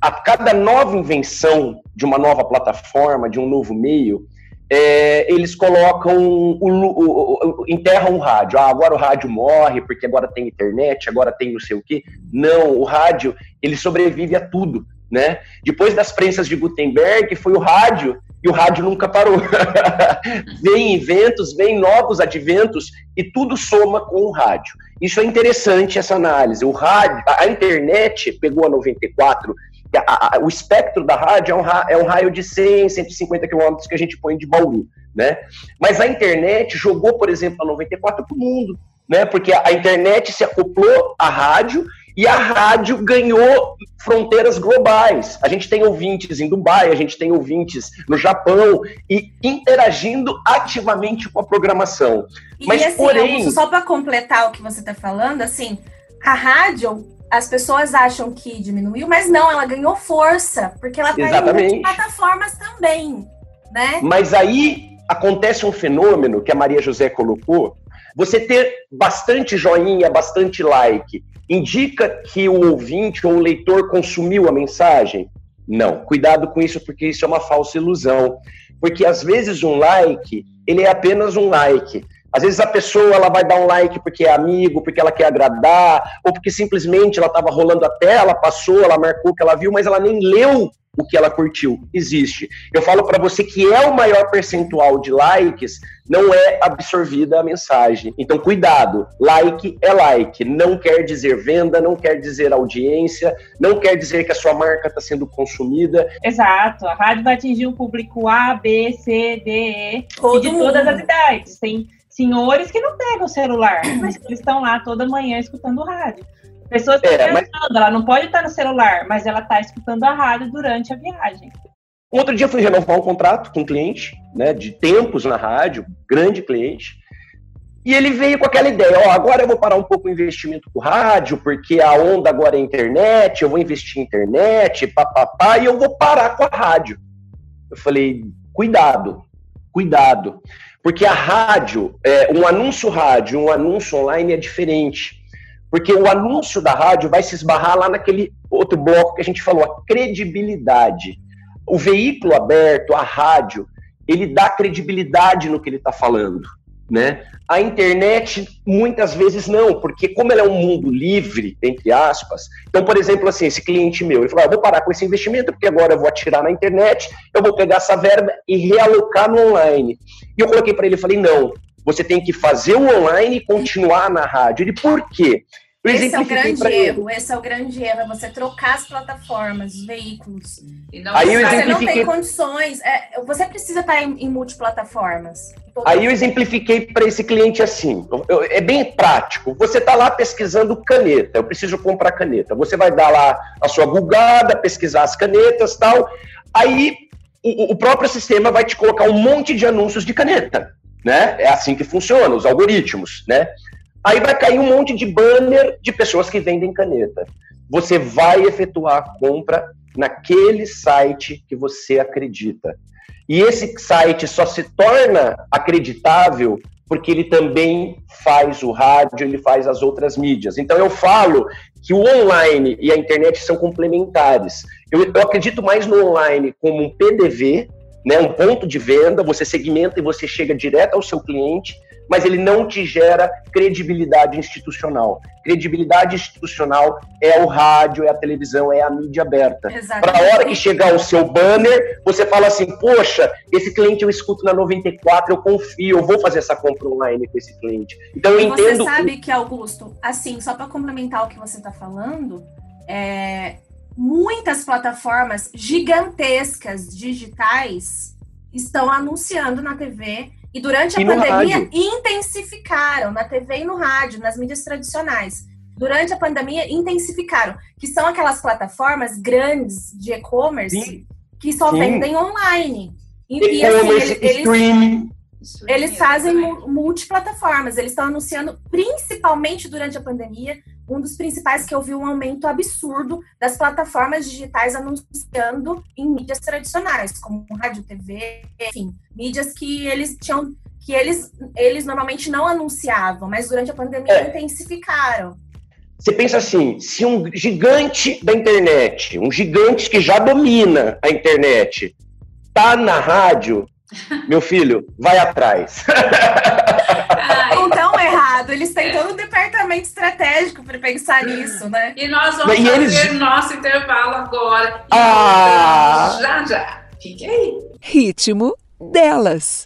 Speaker 5: a cada nova invenção de uma nova plataforma, de um novo meio, é, eles colocam, o, o, o, enterram o rádio. Ah, agora o rádio morre porque agora tem internet, agora tem não sei o quê. Não, o rádio, ele sobrevive a tudo, né? Depois das prensas de Gutenberg, foi o rádio e o rádio nunca parou. vem inventos, vem novos adventos e tudo soma com o rádio. Isso é interessante, essa análise. O rádio, a internet pegou a 94 a, a, o espectro da rádio é um, é um raio de 100, 150 quilômetros que a gente põe de Bauru, né? Mas a internet jogou, por exemplo, a 94 para o mundo, né? Porque a, a internet se acoplou à rádio e a rádio ganhou fronteiras globais. A gente tem ouvintes em Dubai, a gente tem ouvintes no Japão e interagindo ativamente com a programação.
Speaker 4: E Mas, assim, porém... só para completar o que você está falando, assim, a rádio as pessoas acham que diminuiu, mas não, ela ganhou força, porque ela está em plataformas também, né?
Speaker 5: Mas aí acontece um fenômeno que a Maria José colocou, você ter bastante joinha, bastante like, indica que o ouvinte ou o leitor consumiu a mensagem? Não. Cuidado com isso, porque isso é uma falsa ilusão. Porque às vezes um like, ele é apenas um like. Às vezes a pessoa ela vai dar um like porque é amigo, porque ela quer agradar, ou porque simplesmente ela estava rolando a tela, passou, ela marcou que ela viu, mas ela nem leu o que ela curtiu. Existe. Eu falo para você que é o maior percentual de likes, não é absorvida a mensagem. Então, cuidado. Like é like. Não quer dizer venda, não quer dizer audiência, não quer dizer que a sua marca está sendo consumida.
Speaker 3: Exato. A rádio vai atingir o público A, B, C, D, E, Todo de mundo. todas as idades. Tem senhores que não pegam o celular, mas eles estão lá toda manhã escutando rádio. Pessoas estão é, mas... ela não pode estar no celular, mas ela está escutando a rádio durante a viagem.
Speaker 5: Outro dia fui renovar um contrato com um cliente, né, de tempos na rádio, grande cliente, e ele veio com aquela ideia, ó, agora eu vou parar um pouco o investimento com rádio, porque a onda agora é internet, eu vou investir em internet, papapá, e eu vou parar com a rádio. Eu falei, cuidado, cuidado, porque a rádio, é, um anúncio rádio, um anúncio online é diferente. Porque o anúncio da rádio vai se esbarrar lá naquele outro bloco que a gente falou, a credibilidade. O veículo aberto, a rádio, ele dá credibilidade no que ele está falando. Né? A internet muitas vezes não, porque como ela é um mundo livre, entre aspas, então, por exemplo, assim, esse cliente meu, ele falou, ah, vou parar com esse investimento, porque agora eu vou atirar na internet, eu vou pegar essa verba e realocar no online. E eu coloquei para ele, falei, não, você tem que fazer o online e continuar na rádio. Ele, por quê?
Speaker 4: Esse é o grande erro, esse é o grande erro, é você trocar as plataformas, os veículos.
Speaker 5: Aí eu
Speaker 4: você não tem condições, é, você precisa estar em, em multiplataformas.
Speaker 5: Aí eu exemplifiquei para esse cliente assim, eu, é bem prático. Você está lá pesquisando caneta, eu preciso comprar caneta. Você vai dar lá a sua bugada, pesquisar as canetas tal. Aí o, o próprio sistema vai te colocar um monte de anúncios de caneta. Né? É assim que funciona, os algoritmos, né? Aí vai cair um monte de banner de pessoas que vendem caneta. Você vai efetuar a compra naquele site que você acredita. E esse site só se torna acreditável porque ele também faz o rádio, ele faz as outras mídias. Então eu falo que o online e a internet são complementares. Eu, eu acredito mais no online como um PDV, né, um ponto de venda, você segmenta e você chega direto ao seu cliente, mas ele não te gera credibilidade institucional. Credibilidade institucional é o rádio, é a televisão, é a mídia aberta. Para a hora que chegar o seu banner, você fala assim: poxa, esse cliente eu escuto na 94, eu confio, eu vou fazer essa compra online com esse cliente. Então eu entendo.
Speaker 4: Você sabe que, Augusto, assim, só para complementar o que você está falando, é, muitas plataformas gigantescas digitais estão anunciando na TV e durante a e pandemia intensificaram na TV e no rádio, nas mídias tradicionais. Durante a pandemia intensificaram, que são aquelas plataformas grandes de e-commerce que só Sim. vendem online. E, e assim, eles, eles, eles fazem multiplataformas, eles estão anunciando, principalmente durante a pandemia, um dos principais que eu vi um aumento absurdo das plataformas digitais anunciando em mídias tradicionais, como rádio, TV, enfim, mídias que eles tinham que eles, eles normalmente não anunciavam, mas durante a pandemia é. intensificaram.
Speaker 5: Você pensa assim, se um gigante da internet, um gigante que já domina a internet, tá na rádio, meu filho, vai atrás.
Speaker 4: departamento estratégico para pensar nisso, né?
Speaker 2: E nós vamos e fazer eles... nosso intervalo agora.
Speaker 5: Ah.
Speaker 2: Já, já. Fique aí.
Speaker 1: Ritmo delas.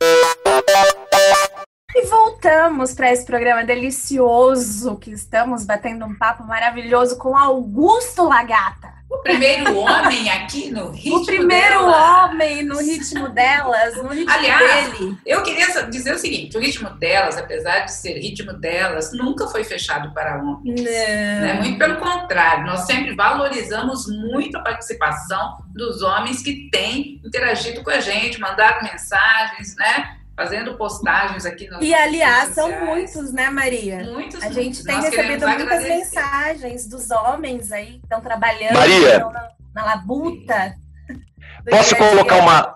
Speaker 4: E voltamos para esse programa delicioso que estamos batendo um papo maravilhoso com Augusto Lagata.
Speaker 2: O primeiro homem aqui no ritmo
Speaker 4: O primeiro
Speaker 2: dela.
Speaker 4: homem no ritmo delas, no ritmo
Speaker 2: Aliás,
Speaker 4: dele.
Speaker 2: Eu queria dizer o seguinte: o ritmo delas, apesar de ser ritmo delas, nunca foi fechado para homens. Né? Muito pelo contrário, nós sempre valorizamos muito a participação dos homens que têm interagido com a gente, mandado mensagens, né? Fazendo postagens aqui
Speaker 4: E aliás, são muitos, né, Maria?
Speaker 2: Muitos.
Speaker 4: A gente tem
Speaker 2: Nós
Speaker 4: recebido muitas
Speaker 2: agradecer.
Speaker 4: mensagens dos homens aí que estão trabalhando
Speaker 5: Maria.
Speaker 4: estão na, na labuta.
Speaker 5: Posso colocar uma,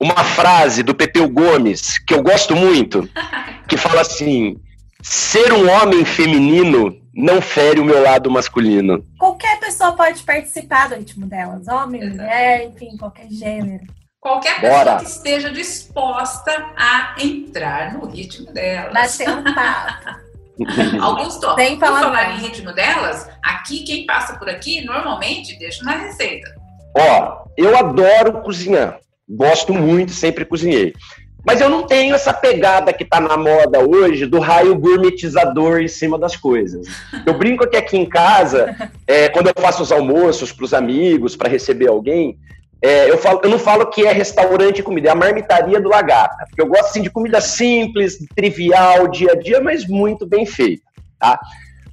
Speaker 5: uma frase do Pepeu Gomes, que eu gosto muito, que fala assim: ser um homem feminino não fere o meu lado masculino.
Speaker 4: Qualquer pessoa pode participar do ritmo delas, homem,
Speaker 2: Exato.
Speaker 4: mulher, enfim, qualquer gênero.
Speaker 2: Qualquer
Speaker 5: Bora.
Speaker 2: pessoa que esteja disposta a entrar no ritmo delas.
Speaker 4: Bater um papo.
Speaker 2: Augusto,
Speaker 4: Sem
Speaker 2: por
Speaker 4: palavrão.
Speaker 2: falar em ritmo delas, aqui quem passa por aqui normalmente deixa uma receita.
Speaker 5: Ó, eu adoro cozinhar. Gosto muito, sempre cozinhei. Mas eu não tenho essa pegada que tá na moda hoje do raio gourmetizador em cima das coisas. Eu brinco que aqui em casa, é, quando eu faço os almoços para os amigos, para receber alguém, é, eu, falo, eu não falo que é restaurante e comida, é a marmitaria do Lagata. Porque eu gosto assim, de comida simples, trivial, dia a dia, mas muito bem feita. Tá?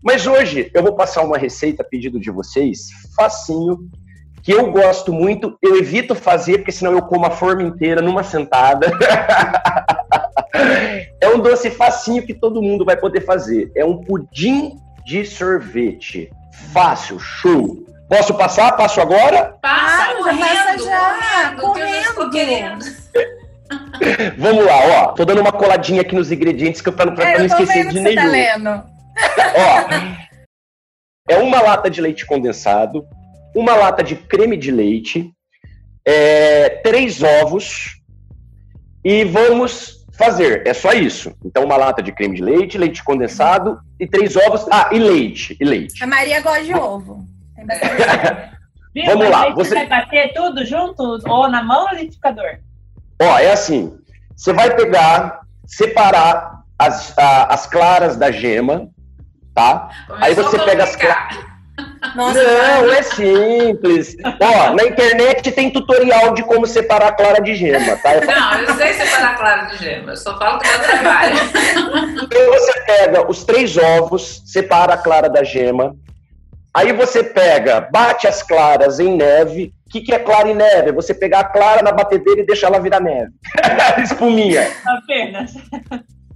Speaker 5: Mas hoje eu vou passar uma receita a pedido de vocês, facinho, que eu gosto muito, eu evito fazer, porque senão eu como a forma inteira numa sentada. é um doce facinho que todo mundo vai poder fazer. É um pudim de sorvete. Fácil, show. Posso passar? Passo agora?
Speaker 2: Passa
Speaker 4: Claro, já
Speaker 2: correndo,
Speaker 4: passa já,
Speaker 2: correndo, que eu já estou
Speaker 4: correndo.
Speaker 2: querendo.
Speaker 5: Vamos lá, ó. Tô dando uma coladinha aqui nos ingredientes que eu pra, pra, pra
Speaker 4: É,
Speaker 5: não esquecer de
Speaker 4: tá
Speaker 5: nenhum.
Speaker 4: lendo.
Speaker 5: Ó, é uma lata de leite condensado, uma lata de creme de leite, é, três ovos e vamos fazer. É só isso. Então, uma lata de creme de leite, leite condensado e três ovos. Ah, e leite. E leite.
Speaker 4: A Maria gosta de ovo. Tem bastante.
Speaker 3: Viu?
Speaker 5: Vamos
Speaker 3: Mas
Speaker 5: lá,
Speaker 3: aí
Speaker 5: você-
Speaker 3: vai bater tudo junto? Ou na mão ou no liquidificador?
Speaker 5: Ó, é assim. Você vai pegar, separar as, a- as claras da gema, tá? Aí
Speaker 2: Começou
Speaker 5: você
Speaker 2: a
Speaker 5: pega as
Speaker 2: complicar.
Speaker 4: Nossa,
Speaker 5: Não, é simples. Ó, na internet tem tutorial de como separar a clara de gema, tá? Eu
Speaker 2: Não, eu sei separar claro de gema, eu só falo que dá trabalho.
Speaker 5: Aí você pega os três ovos, separa a clara da gema. Aí você pega, bate as claras em neve. O que, que é clara em neve? É você pegar a clara na batedeira e deixar ela virar neve. Espuminha.
Speaker 3: Apenas.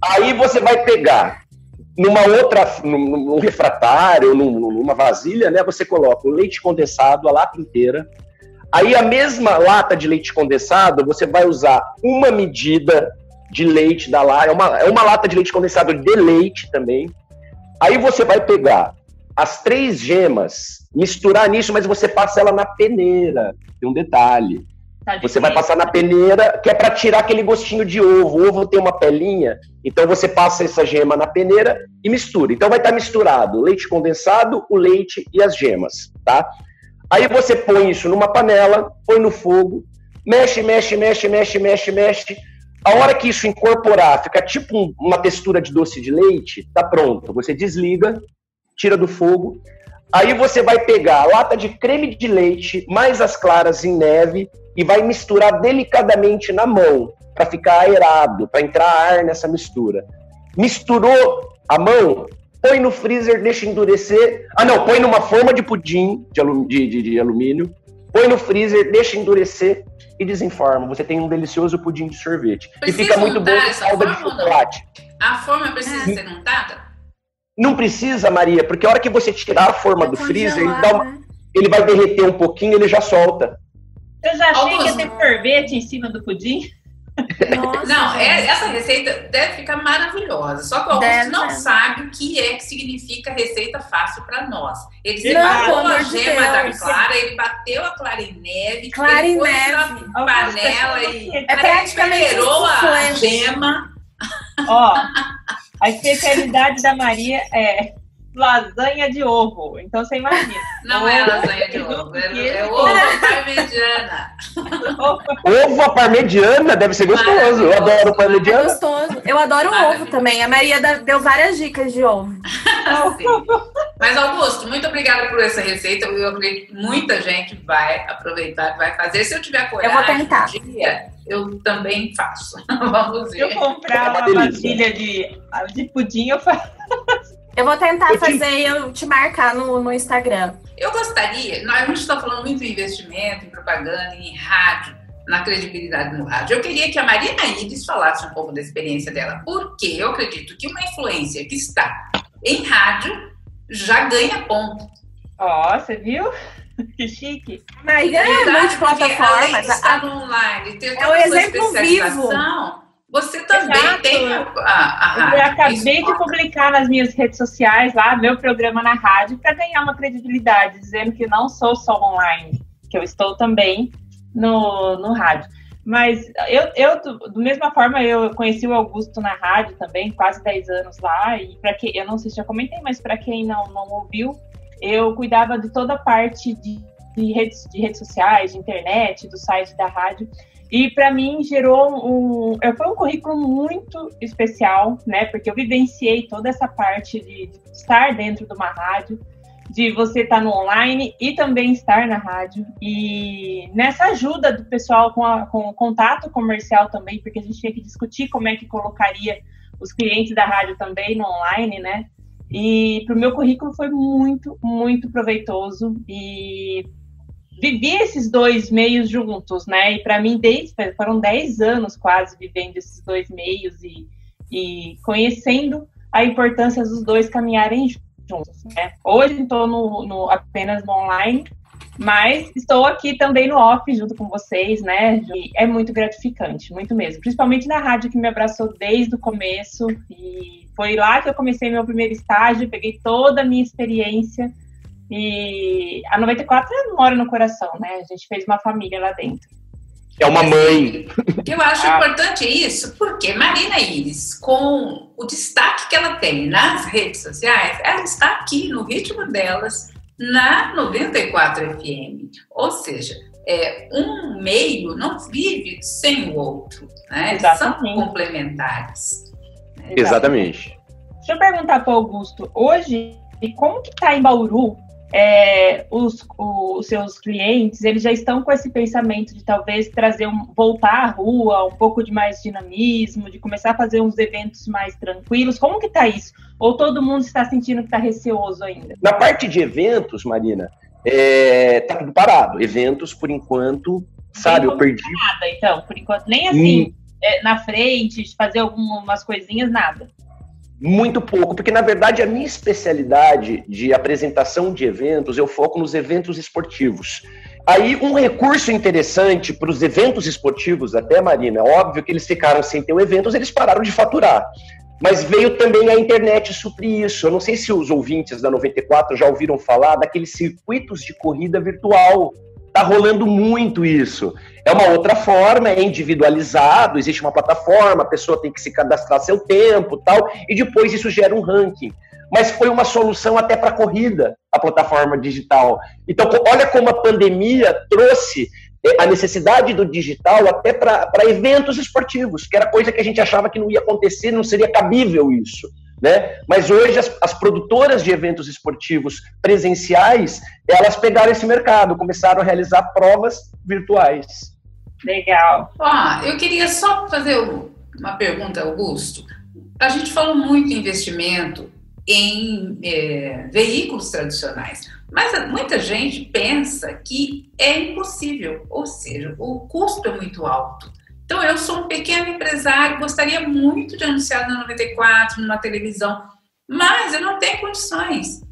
Speaker 5: Aí você vai pegar numa outra, num, num refratário, num- numa vasilha, né? Você coloca o leite condensado, a lata inteira. Aí a mesma lata de leite condensado, você vai usar uma medida de leite da lata, é uma, é uma lata de leite condensado de leite também. Aí você vai pegar as três gemas, misturar nisso, mas você passa ela na peneira. Tem um detalhe.
Speaker 3: Tá
Speaker 5: Você vai passar na peneira, que é para tirar aquele gostinho de ovo. O ovo tem uma pelinha, então você passa essa gema na peneira e mistura. Então vai estar misturado o leite condensado, o leite e as gemas, tá? Aí você põe isso numa panela, põe no fogo, mexe, mexe, mexe, mexe, mexe, mexe. A hora que isso incorporar, fica tipo um- uma textura de doce de leite, tá pronto. Você desliga, tira do fogo. Aí você vai pegar a lata de creme de leite, mais as claras em neve e vai misturar delicadamente na mão para ficar aerado, para entrar ar nessa mistura. Misturou a mão, põe no freezer, deixa endurecer. Ah, não, põe numa forma de pudim de, alu- de- de- de alumínio, põe no freezer, deixa endurecer e desenforma. Você tem um delicioso pudim de sorvete.
Speaker 2: Precisa
Speaker 5: e fica muito bom com calda de chocolate.
Speaker 2: A forma precisa ser untada?
Speaker 5: Não precisa, Maria, porque a hora que você tirar a forma do
Speaker 4: Tá
Speaker 5: freezer, ele, dá uma-
Speaker 4: né?
Speaker 5: ele vai derreter um pouquinho ele já solta.
Speaker 3: Eu já achei que ia ter sorvete em cima do pudim.
Speaker 4: Nossa,
Speaker 2: Não, é- essa receita deve ficar maravilhosa. Só que o Augusto
Speaker 4: Deve,
Speaker 2: não
Speaker 4: né?
Speaker 2: sabe o que é que significa receita fácil para nós. Ele separou a
Speaker 4: de
Speaker 2: gema da
Speaker 4: Deus.
Speaker 2: clara, ele bateu a clara em neve,
Speaker 4: Clara
Speaker 2: ele
Speaker 4: neve.
Speaker 2: na panela e
Speaker 4: É praticamente
Speaker 2: a gema.
Speaker 3: Ó, a especialidade da Maria é lasanha de ovo. Então você imagina.
Speaker 2: Não é lasanha de ovo, é, é ovo parmegiana.
Speaker 5: ovo à parmegiana deve ser gostoso. Eu adoro parmegiana. É
Speaker 4: gostoso. Eu adoro o ovo também. A Maria deu várias dicas de ovo.
Speaker 2: Mas, Augusto, muito obrigada por essa receita. Eu acredito que muita gente vai aproveitar, vai fazer. Se eu tiver coragem,
Speaker 4: eu vou tentar.
Speaker 2: Um dia, eu também faço. Vamos ver.
Speaker 3: Se eu comprar uma vasilha de, de pudim, eu faço.
Speaker 4: Eu vou tentar eu fazer e eu te marcar no, no Instagram.
Speaker 2: Eu gostaria, nós a gente está falando muito em investimento, em propaganda, em rádio, na credibilidade no rádio. Eu queria que a Marina Ides falasse um pouco da experiência dela, porque eu acredito que uma influência que está em rádio já ganha ponto.
Speaker 3: Ó, oh, você viu? Que chique.
Speaker 4: Mas é multiplataforma.
Speaker 2: Está no online, ter
Speaker 4: é o exemplo vivo.
Speaker 2: Você também Exato. tem a, a,
Speaker 3: a Eu acabei de publicar nas minhas redes sociais lá meu programa na rádio para ganhar uma credibilidade, dizendo que não sou só online, que eu estou também no, no rádio. Mas eu, eu, da mesma forma, eu conheci o Augusto na rádio também, quase 10 anos lá. E para quem, eu não sei se já comentei, mas para quem não, não ouviu, eu cuidava de toda a parte de, de, redes, de redes sociais, de internet, do site da rádio. E para mim gerou um, foi um currículo muito especial, né? Porque eu vivenciei toda essa parte de, estar dentro de uma rádio, de você estar no online e também estar na rádio. E nessa ajuda do pessoal com, a, com o contato comercial também, porque a gente tinha que discutir como é que colocaria os clientes da rádio também no online, né? E para o meu currículo foi muito, muito proveitoso. E vivi esses dois meios juntos, né? E para mim, desde, foram 10 anos quase vivendo esses dois meios e, e conhecendo a importância dos dois caminharem juntos, né? Hoje estou no, no, apenas no online, mas estou aqui também no off junto com vocês, né? E é muito gratificante, muito mesmo. Principalmente na rádio que me abraçou desde o começo e foi lá que eu comecei meu primeiro estágio, peguei toda a minha experiência e a 94 mora no coração, né? A gente fez uma família lá dentro.
Speaker 5: É uma mãe.
Speaker 2: Eu acho ah. importante isso, porque Marina Iris, com o destaque que ela tem nas redes sociais, ela está aqui no ritmo delas, na 94 FM. Ou seja, é, um meio não vive sem o outro, né? Eles são complementares.
Speaker 5: Exatamente.
Speaker 3: Deixa eu perguntar para o Augusto, hoje, como que está em Bauru é, os, os, seus clientes eles já estão com esse pensamento de talvez trazer um, voltar à rua, um pouco de mais dinamismo, de começar a fazer uns eventos mais tranquilos. Como que está isso? Ou todo mundo está sentindo que está receoso ainda?
Speaker 5: Na parte de eventos, Marina, é, tá tudo parado. Eventos, por enquanto, sabe, eu perdi.
Speaker 3: Nada, então, por enquanto, nem assim, hum. é, na frente, fazer algumas coisinhas, nada.
Speaker 5: Muito pouco, porque na verdade a minha especialidade de apresentação de eventos, eu foco nos eventos esportivos. Aí, um recurso interessante para os eventos esportivos, até, Marina, é óbvio que eles ficaram sem ter eventos, eles pararam de faturar. Mas veio também a internet suprir isso. Eu não sei se os ouvintes da 94 já ouviram falar daqueles circuitos de corrida virtual Está rolando muito isso. É uma outra forma, é individualizado, existe uma plataforma, a pessoa tem que se cadastrar seu tempo tal, e depois isso gera um ranking. Mas foi uma solução até para corrida, a plataforma digital. Então, olha como a pandemia trouxe eh, a necessidade do digital até para eventos esportivos, que era coisa que a gente achava que não ia acontecer, não seria cabível isso. Né? Mas hoje as, as, produtoras de eventos esportivos presenciais, elas pegaram esse mercado, começaram a realizar provas virtuais.
Speaker 3: Legal.
Speaker 2: Ó, eu queria só fazer uma pergunta, Augusto. A gente falou muito em investimento em é, veículos tradicionais, mas muita gente pensa que é impossível, ou seja, o custo é muito alto. Então, eu sou um pequeno empresário, gostaria muito de anunciar na 94, numa televisão, mas eu não tenho condições.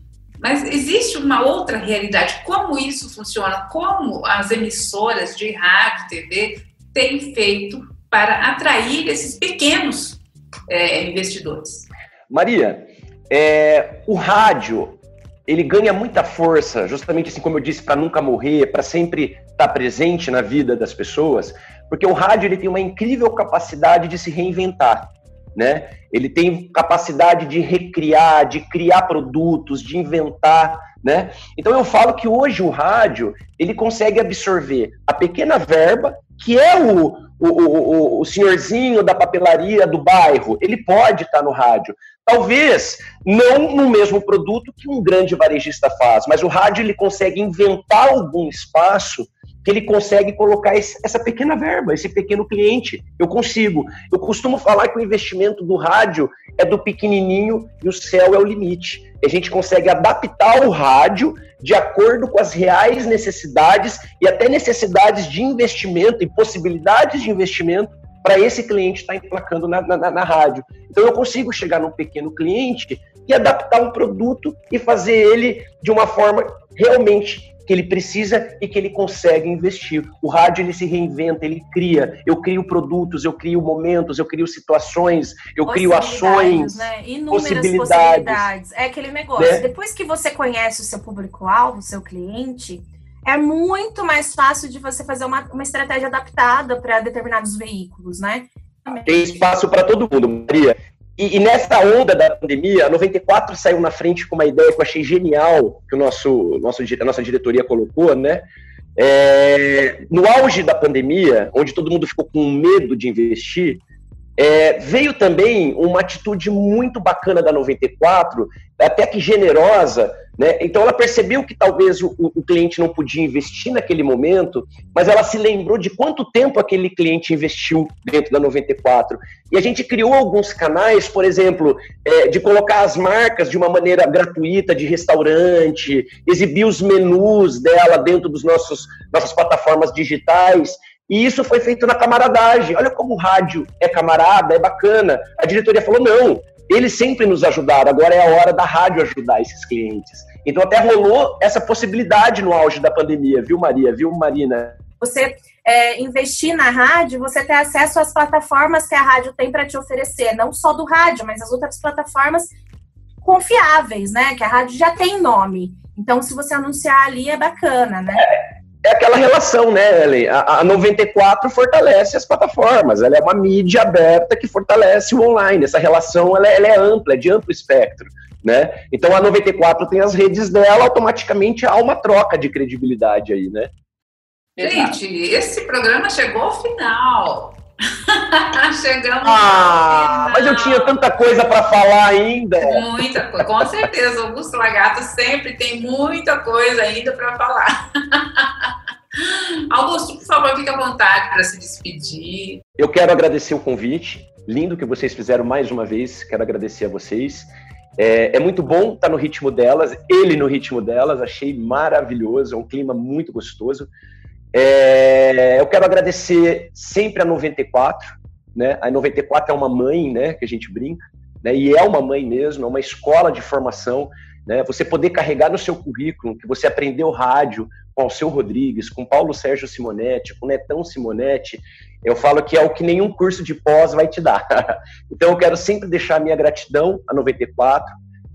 Speaker 2: Mas existe uma outra realidade. Como isso funciona? Como as emissoras de rádio, TV têm feito para atrair esses pequenos é, investidores?
Speaker 5: Maria, é, o rádio ele ganha muita força, justamente assim como eu disse, para nunca morrer, para sempre estar presente na vida das pessoas, porque o rádio ele tem uma incrível capacidade de se reinventar. Né? Ele tem capacidade de recriar, de criar produtos, de inventar, né? Então eu falo que hoje o rádio ele consegue absorver a pequena verba que é o, o, o, o senhorzinho da papelaria do bairro, ele pode estar no rádio. Talvez não no mesmo produto que um grande varejista faz, mas o rádio ele consegue inventar algum espaço que ele consegue colocar esse, essa pequena verba, esse pequeno cliente. Eu consigo. Eu costumo falar que o investimento do rádio é do pequenininho e o céu é o limite. A gente consegue adaptar o rádio de acordo com as reais necessidades e até necessidades de investimento e possibilidades de investimento para esse cliente estar tá emplacando na, na, na rádio. Então eu consigo chegar num pequeno cliente e adaptar um produto e fazer ele de uma forma realmente que ele precisa e que ele consegue investir. O rádio ele se reinventa, ele cria. Eu crio produtos, eu crio momentos, eu crio situações, eu crio ações,
Speaker 4: né? Inúmeras possibilidades. possibilidades. É aquele negócio. Né? Depois que você conhece o seu público-alvo, o seu cliente, é muito mais fácil de você fazer uma, uma estratégia adaptada para determinados veículos, né?
Speaker 5: Tem espaço para todo mundo, Maria. E, e, nessa onda da pandemia, a 94 saiu na frente com uma ideia que eu achei genial, que o nosso, nosso, a nossa diretoria colocou, né? É, no auge da pandemia, onde todo mundo ficou com medo de investir, é, veio também uma atitude muito bacana da 94, até que generosa, né? Então ela percebeu que talvez o, o, cliente não podia investir naquele momento, mas ela se lembrou de quanto tempo aquele cliente investiu dentro da 94. E a gente criou alguns canais, por exemplo, é, de colocar as marcas de uma maneira gratuita de restaurante, exibir os menus dela dentro dos nossos nossas plataformas digitais. E isso foi feito na camaradagem. Olha como o rádio é camarada, é bacana. A diretoria falou: não, eles sempre nos ajudaram, agora é a hora da rádio ajudar esses clientes. Então até rolou essa possibilidade no auge da pandemia, viu, Maria? Viu, Marina?
Speaker 4: Você é, investir na rádio, você ter acesso às plataformas que a rádio tem para te oferecer, não só do rádio, mas as outras plataformas confiáveis, né? Que a rádio já tem nome. Então, se você anunciar ali, é bacana, né?
Speaker 5: É é aquela relação, né, Ellen? A, a 94 fortalece as plataformas, ela é uma mídia aberta que fortalece o online. Essa relação ela, é, ela é ampla, é de amplo espectro. Né? Então a 94 tem as redes dela, automaticamente há uma troca de credibilidade aí, né?
Speaker 2: Gente, esse programa chegou ao final. Chegamos
Speaker 5: ah, mas eu tinha tanta coisa para falar ainda.
Speaker 2: Muita coisa, com certeza. O Augusto Lagato sempre tem muita coisa ainda para falar. Augusto, por favor, fique à vontade para se despedir.
Speaker 5: Eu quero agradecer o convite. Lindo que vocês fizeram mais uma vez. Quero agradecer a vocês. É, é, muito bom estar no ritmo delas, ele no ritmo delas, achei maravilhoso, é um clima muito gostoso. É, eu quero agradecer sempre a 94, né? A 94 é uma mãe, né? Que a gente brinca, né? E é uma mãe mesmo, é uma escola de formação, né? Você poder carregar no seu currículo que você aprendeu rádio com Alceu Rodrigues, com Paulo Sérgio Simonetti, com Netão Simonetti, eu falo que é o que nenhum curso de pós vai te dar. então eu quero sempre deixar minha gratidão a 94,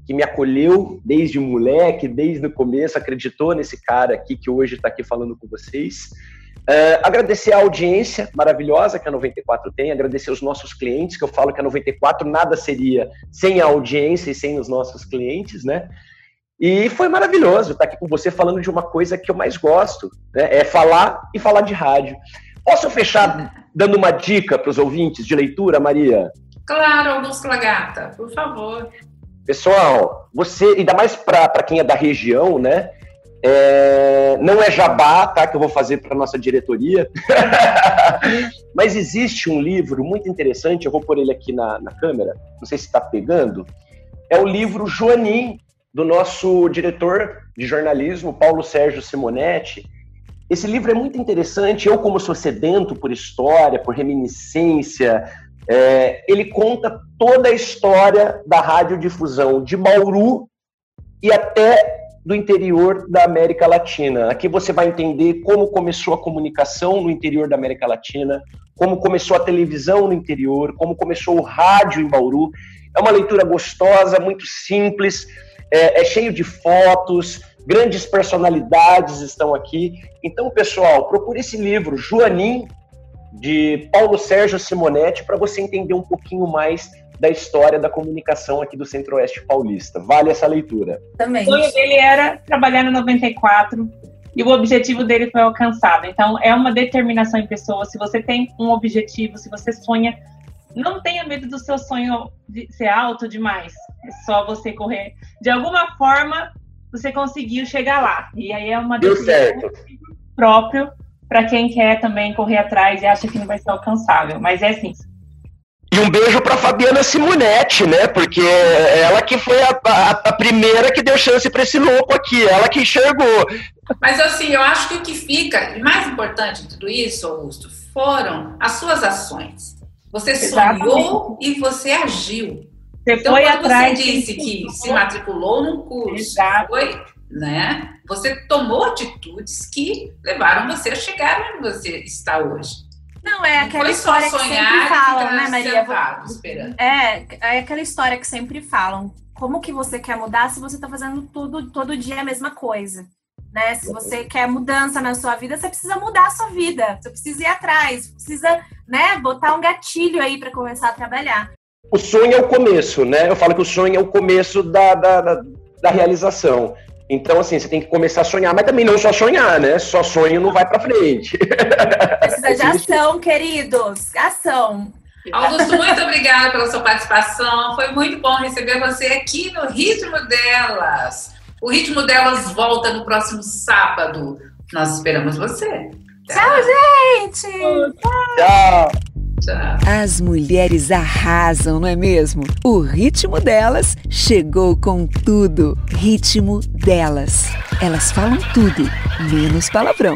Speaker 5: que me acolheu desde moleque, desde o começo, acreditou nesse cara aqui que hoje está aqui falando com vocês. Uh, agradecer a audiência maravilhosa que a 94 tem, agradecer os nossos clientes, que eu falo que a 94 nada seria sem a audiência e sem os nossos clientes, né? E foi maravilhoso estar aqui com você falando de uma coisa que eu mais gosto, né? É falar e falar de rádio. Posso fechar dando uma dica para os ouvintes de leitura, Maria?
Speaker 2: Claro, Augusto Lagata, por favor.
Speaker 5: Pessoal, você, ainda mais para quem é da região, né? É, não é jabá, tá? Que eu vou fazer para nossa diretoria. Mas existe um livro muito interessante, eu vou pôr ele aqui na, na câmera, não sei se está pegando. É o livro Joanim, do nosso diretor de jornalismo, Paulo Sérgio Simonetti. Esse livro é muito interessante. Eu, como sou sedento por história, por reminiscência, é, ele conta toda a história da radiodifusão de Bauru e até do interior da América Latina. Aqui você vai entender como começou a comunicação no interior da América Latina, como começou a televisão no interior, como começou o rádio em Bauru. É uma leitura gostosa, muito simples, é, é cheio de fotos, grandes personalidades estão aqui. Então, pessoal, procure esse livro, Joanim, de Paulo Sérgio Simonetti para você entender um pouquinho mais da história da comunicação aqui do Centro-Oeste Paulista. Vale essa leitura.
Speaker 3: Também. O sonho dele era trabalhar no 94 e o objetivo dele foi alcançado. Então, é uma determinação em pessoa. Se você tem um objetivo, se você sonha, não tenha medo do seu sonho de ser alto demais. É só você correr. De alguma forma, você conseguiu chegar lá. E aí é uma
Speaker 5: Deu certo.
Speaker 3: próprio para quem quer também correr atrás e acha que não vai ser alcançável. Mas é assim.
Speaker 5: E um beijo para Fabiana Simonetti, né? Porque ela que foi a, a, a primeira que deu chance para esse louco aqui, ela que enxergou.
Speaker 2: Mas assim, eu acho que o que fica mais importante de tudo isso, Augusto, foram as suas ações. Você Exatamente. sonhou e você agiu.
Speaker 3: Você então, foi quando atrás
Speaker 2: você disse que se matriculou num curso, Exato. foi, né? Você tomou atitudes que levaram você a chegar onde você está hoje.
Speaker 4: Não, é aquela Não história que sempre falam, né, Maria? É, é aquela história que sempre falam. Como que você quer mudar se você está fazendo tudo todo dia a mesma coisa? Né? Se você quer mudança na sua vida, você precisa mudar a sua vida. Você precisa ir atrás, precisa, né, botar um gatilho aí para começar a trabalhar.
Speaker 5: O sonho é o começo, né? Eu falo que o sonho é o começo da, da, da, da realização. Então, assim, você tem que começar a sonhar, mas também não só sonhar, né? Só sonho não vai para frente.
Speaker 4: Precisa de ação, queridos. Ação.
Speaker 2: Augusto, muito obrigada pela sua participação. Foi muito bom receber você aqui no Ritmo Delas. O Ritmo Delas volta no próximo sábado. Nós esperamos você.
Speaker 4: Tchau, gente!
Speaker 5: Tchau!
Speaker 1: As mulheres arrasam, não é mesmo? O ritmo delas chegou com tudo. Ritmo delas. Elas falam tudo, menos palavrão.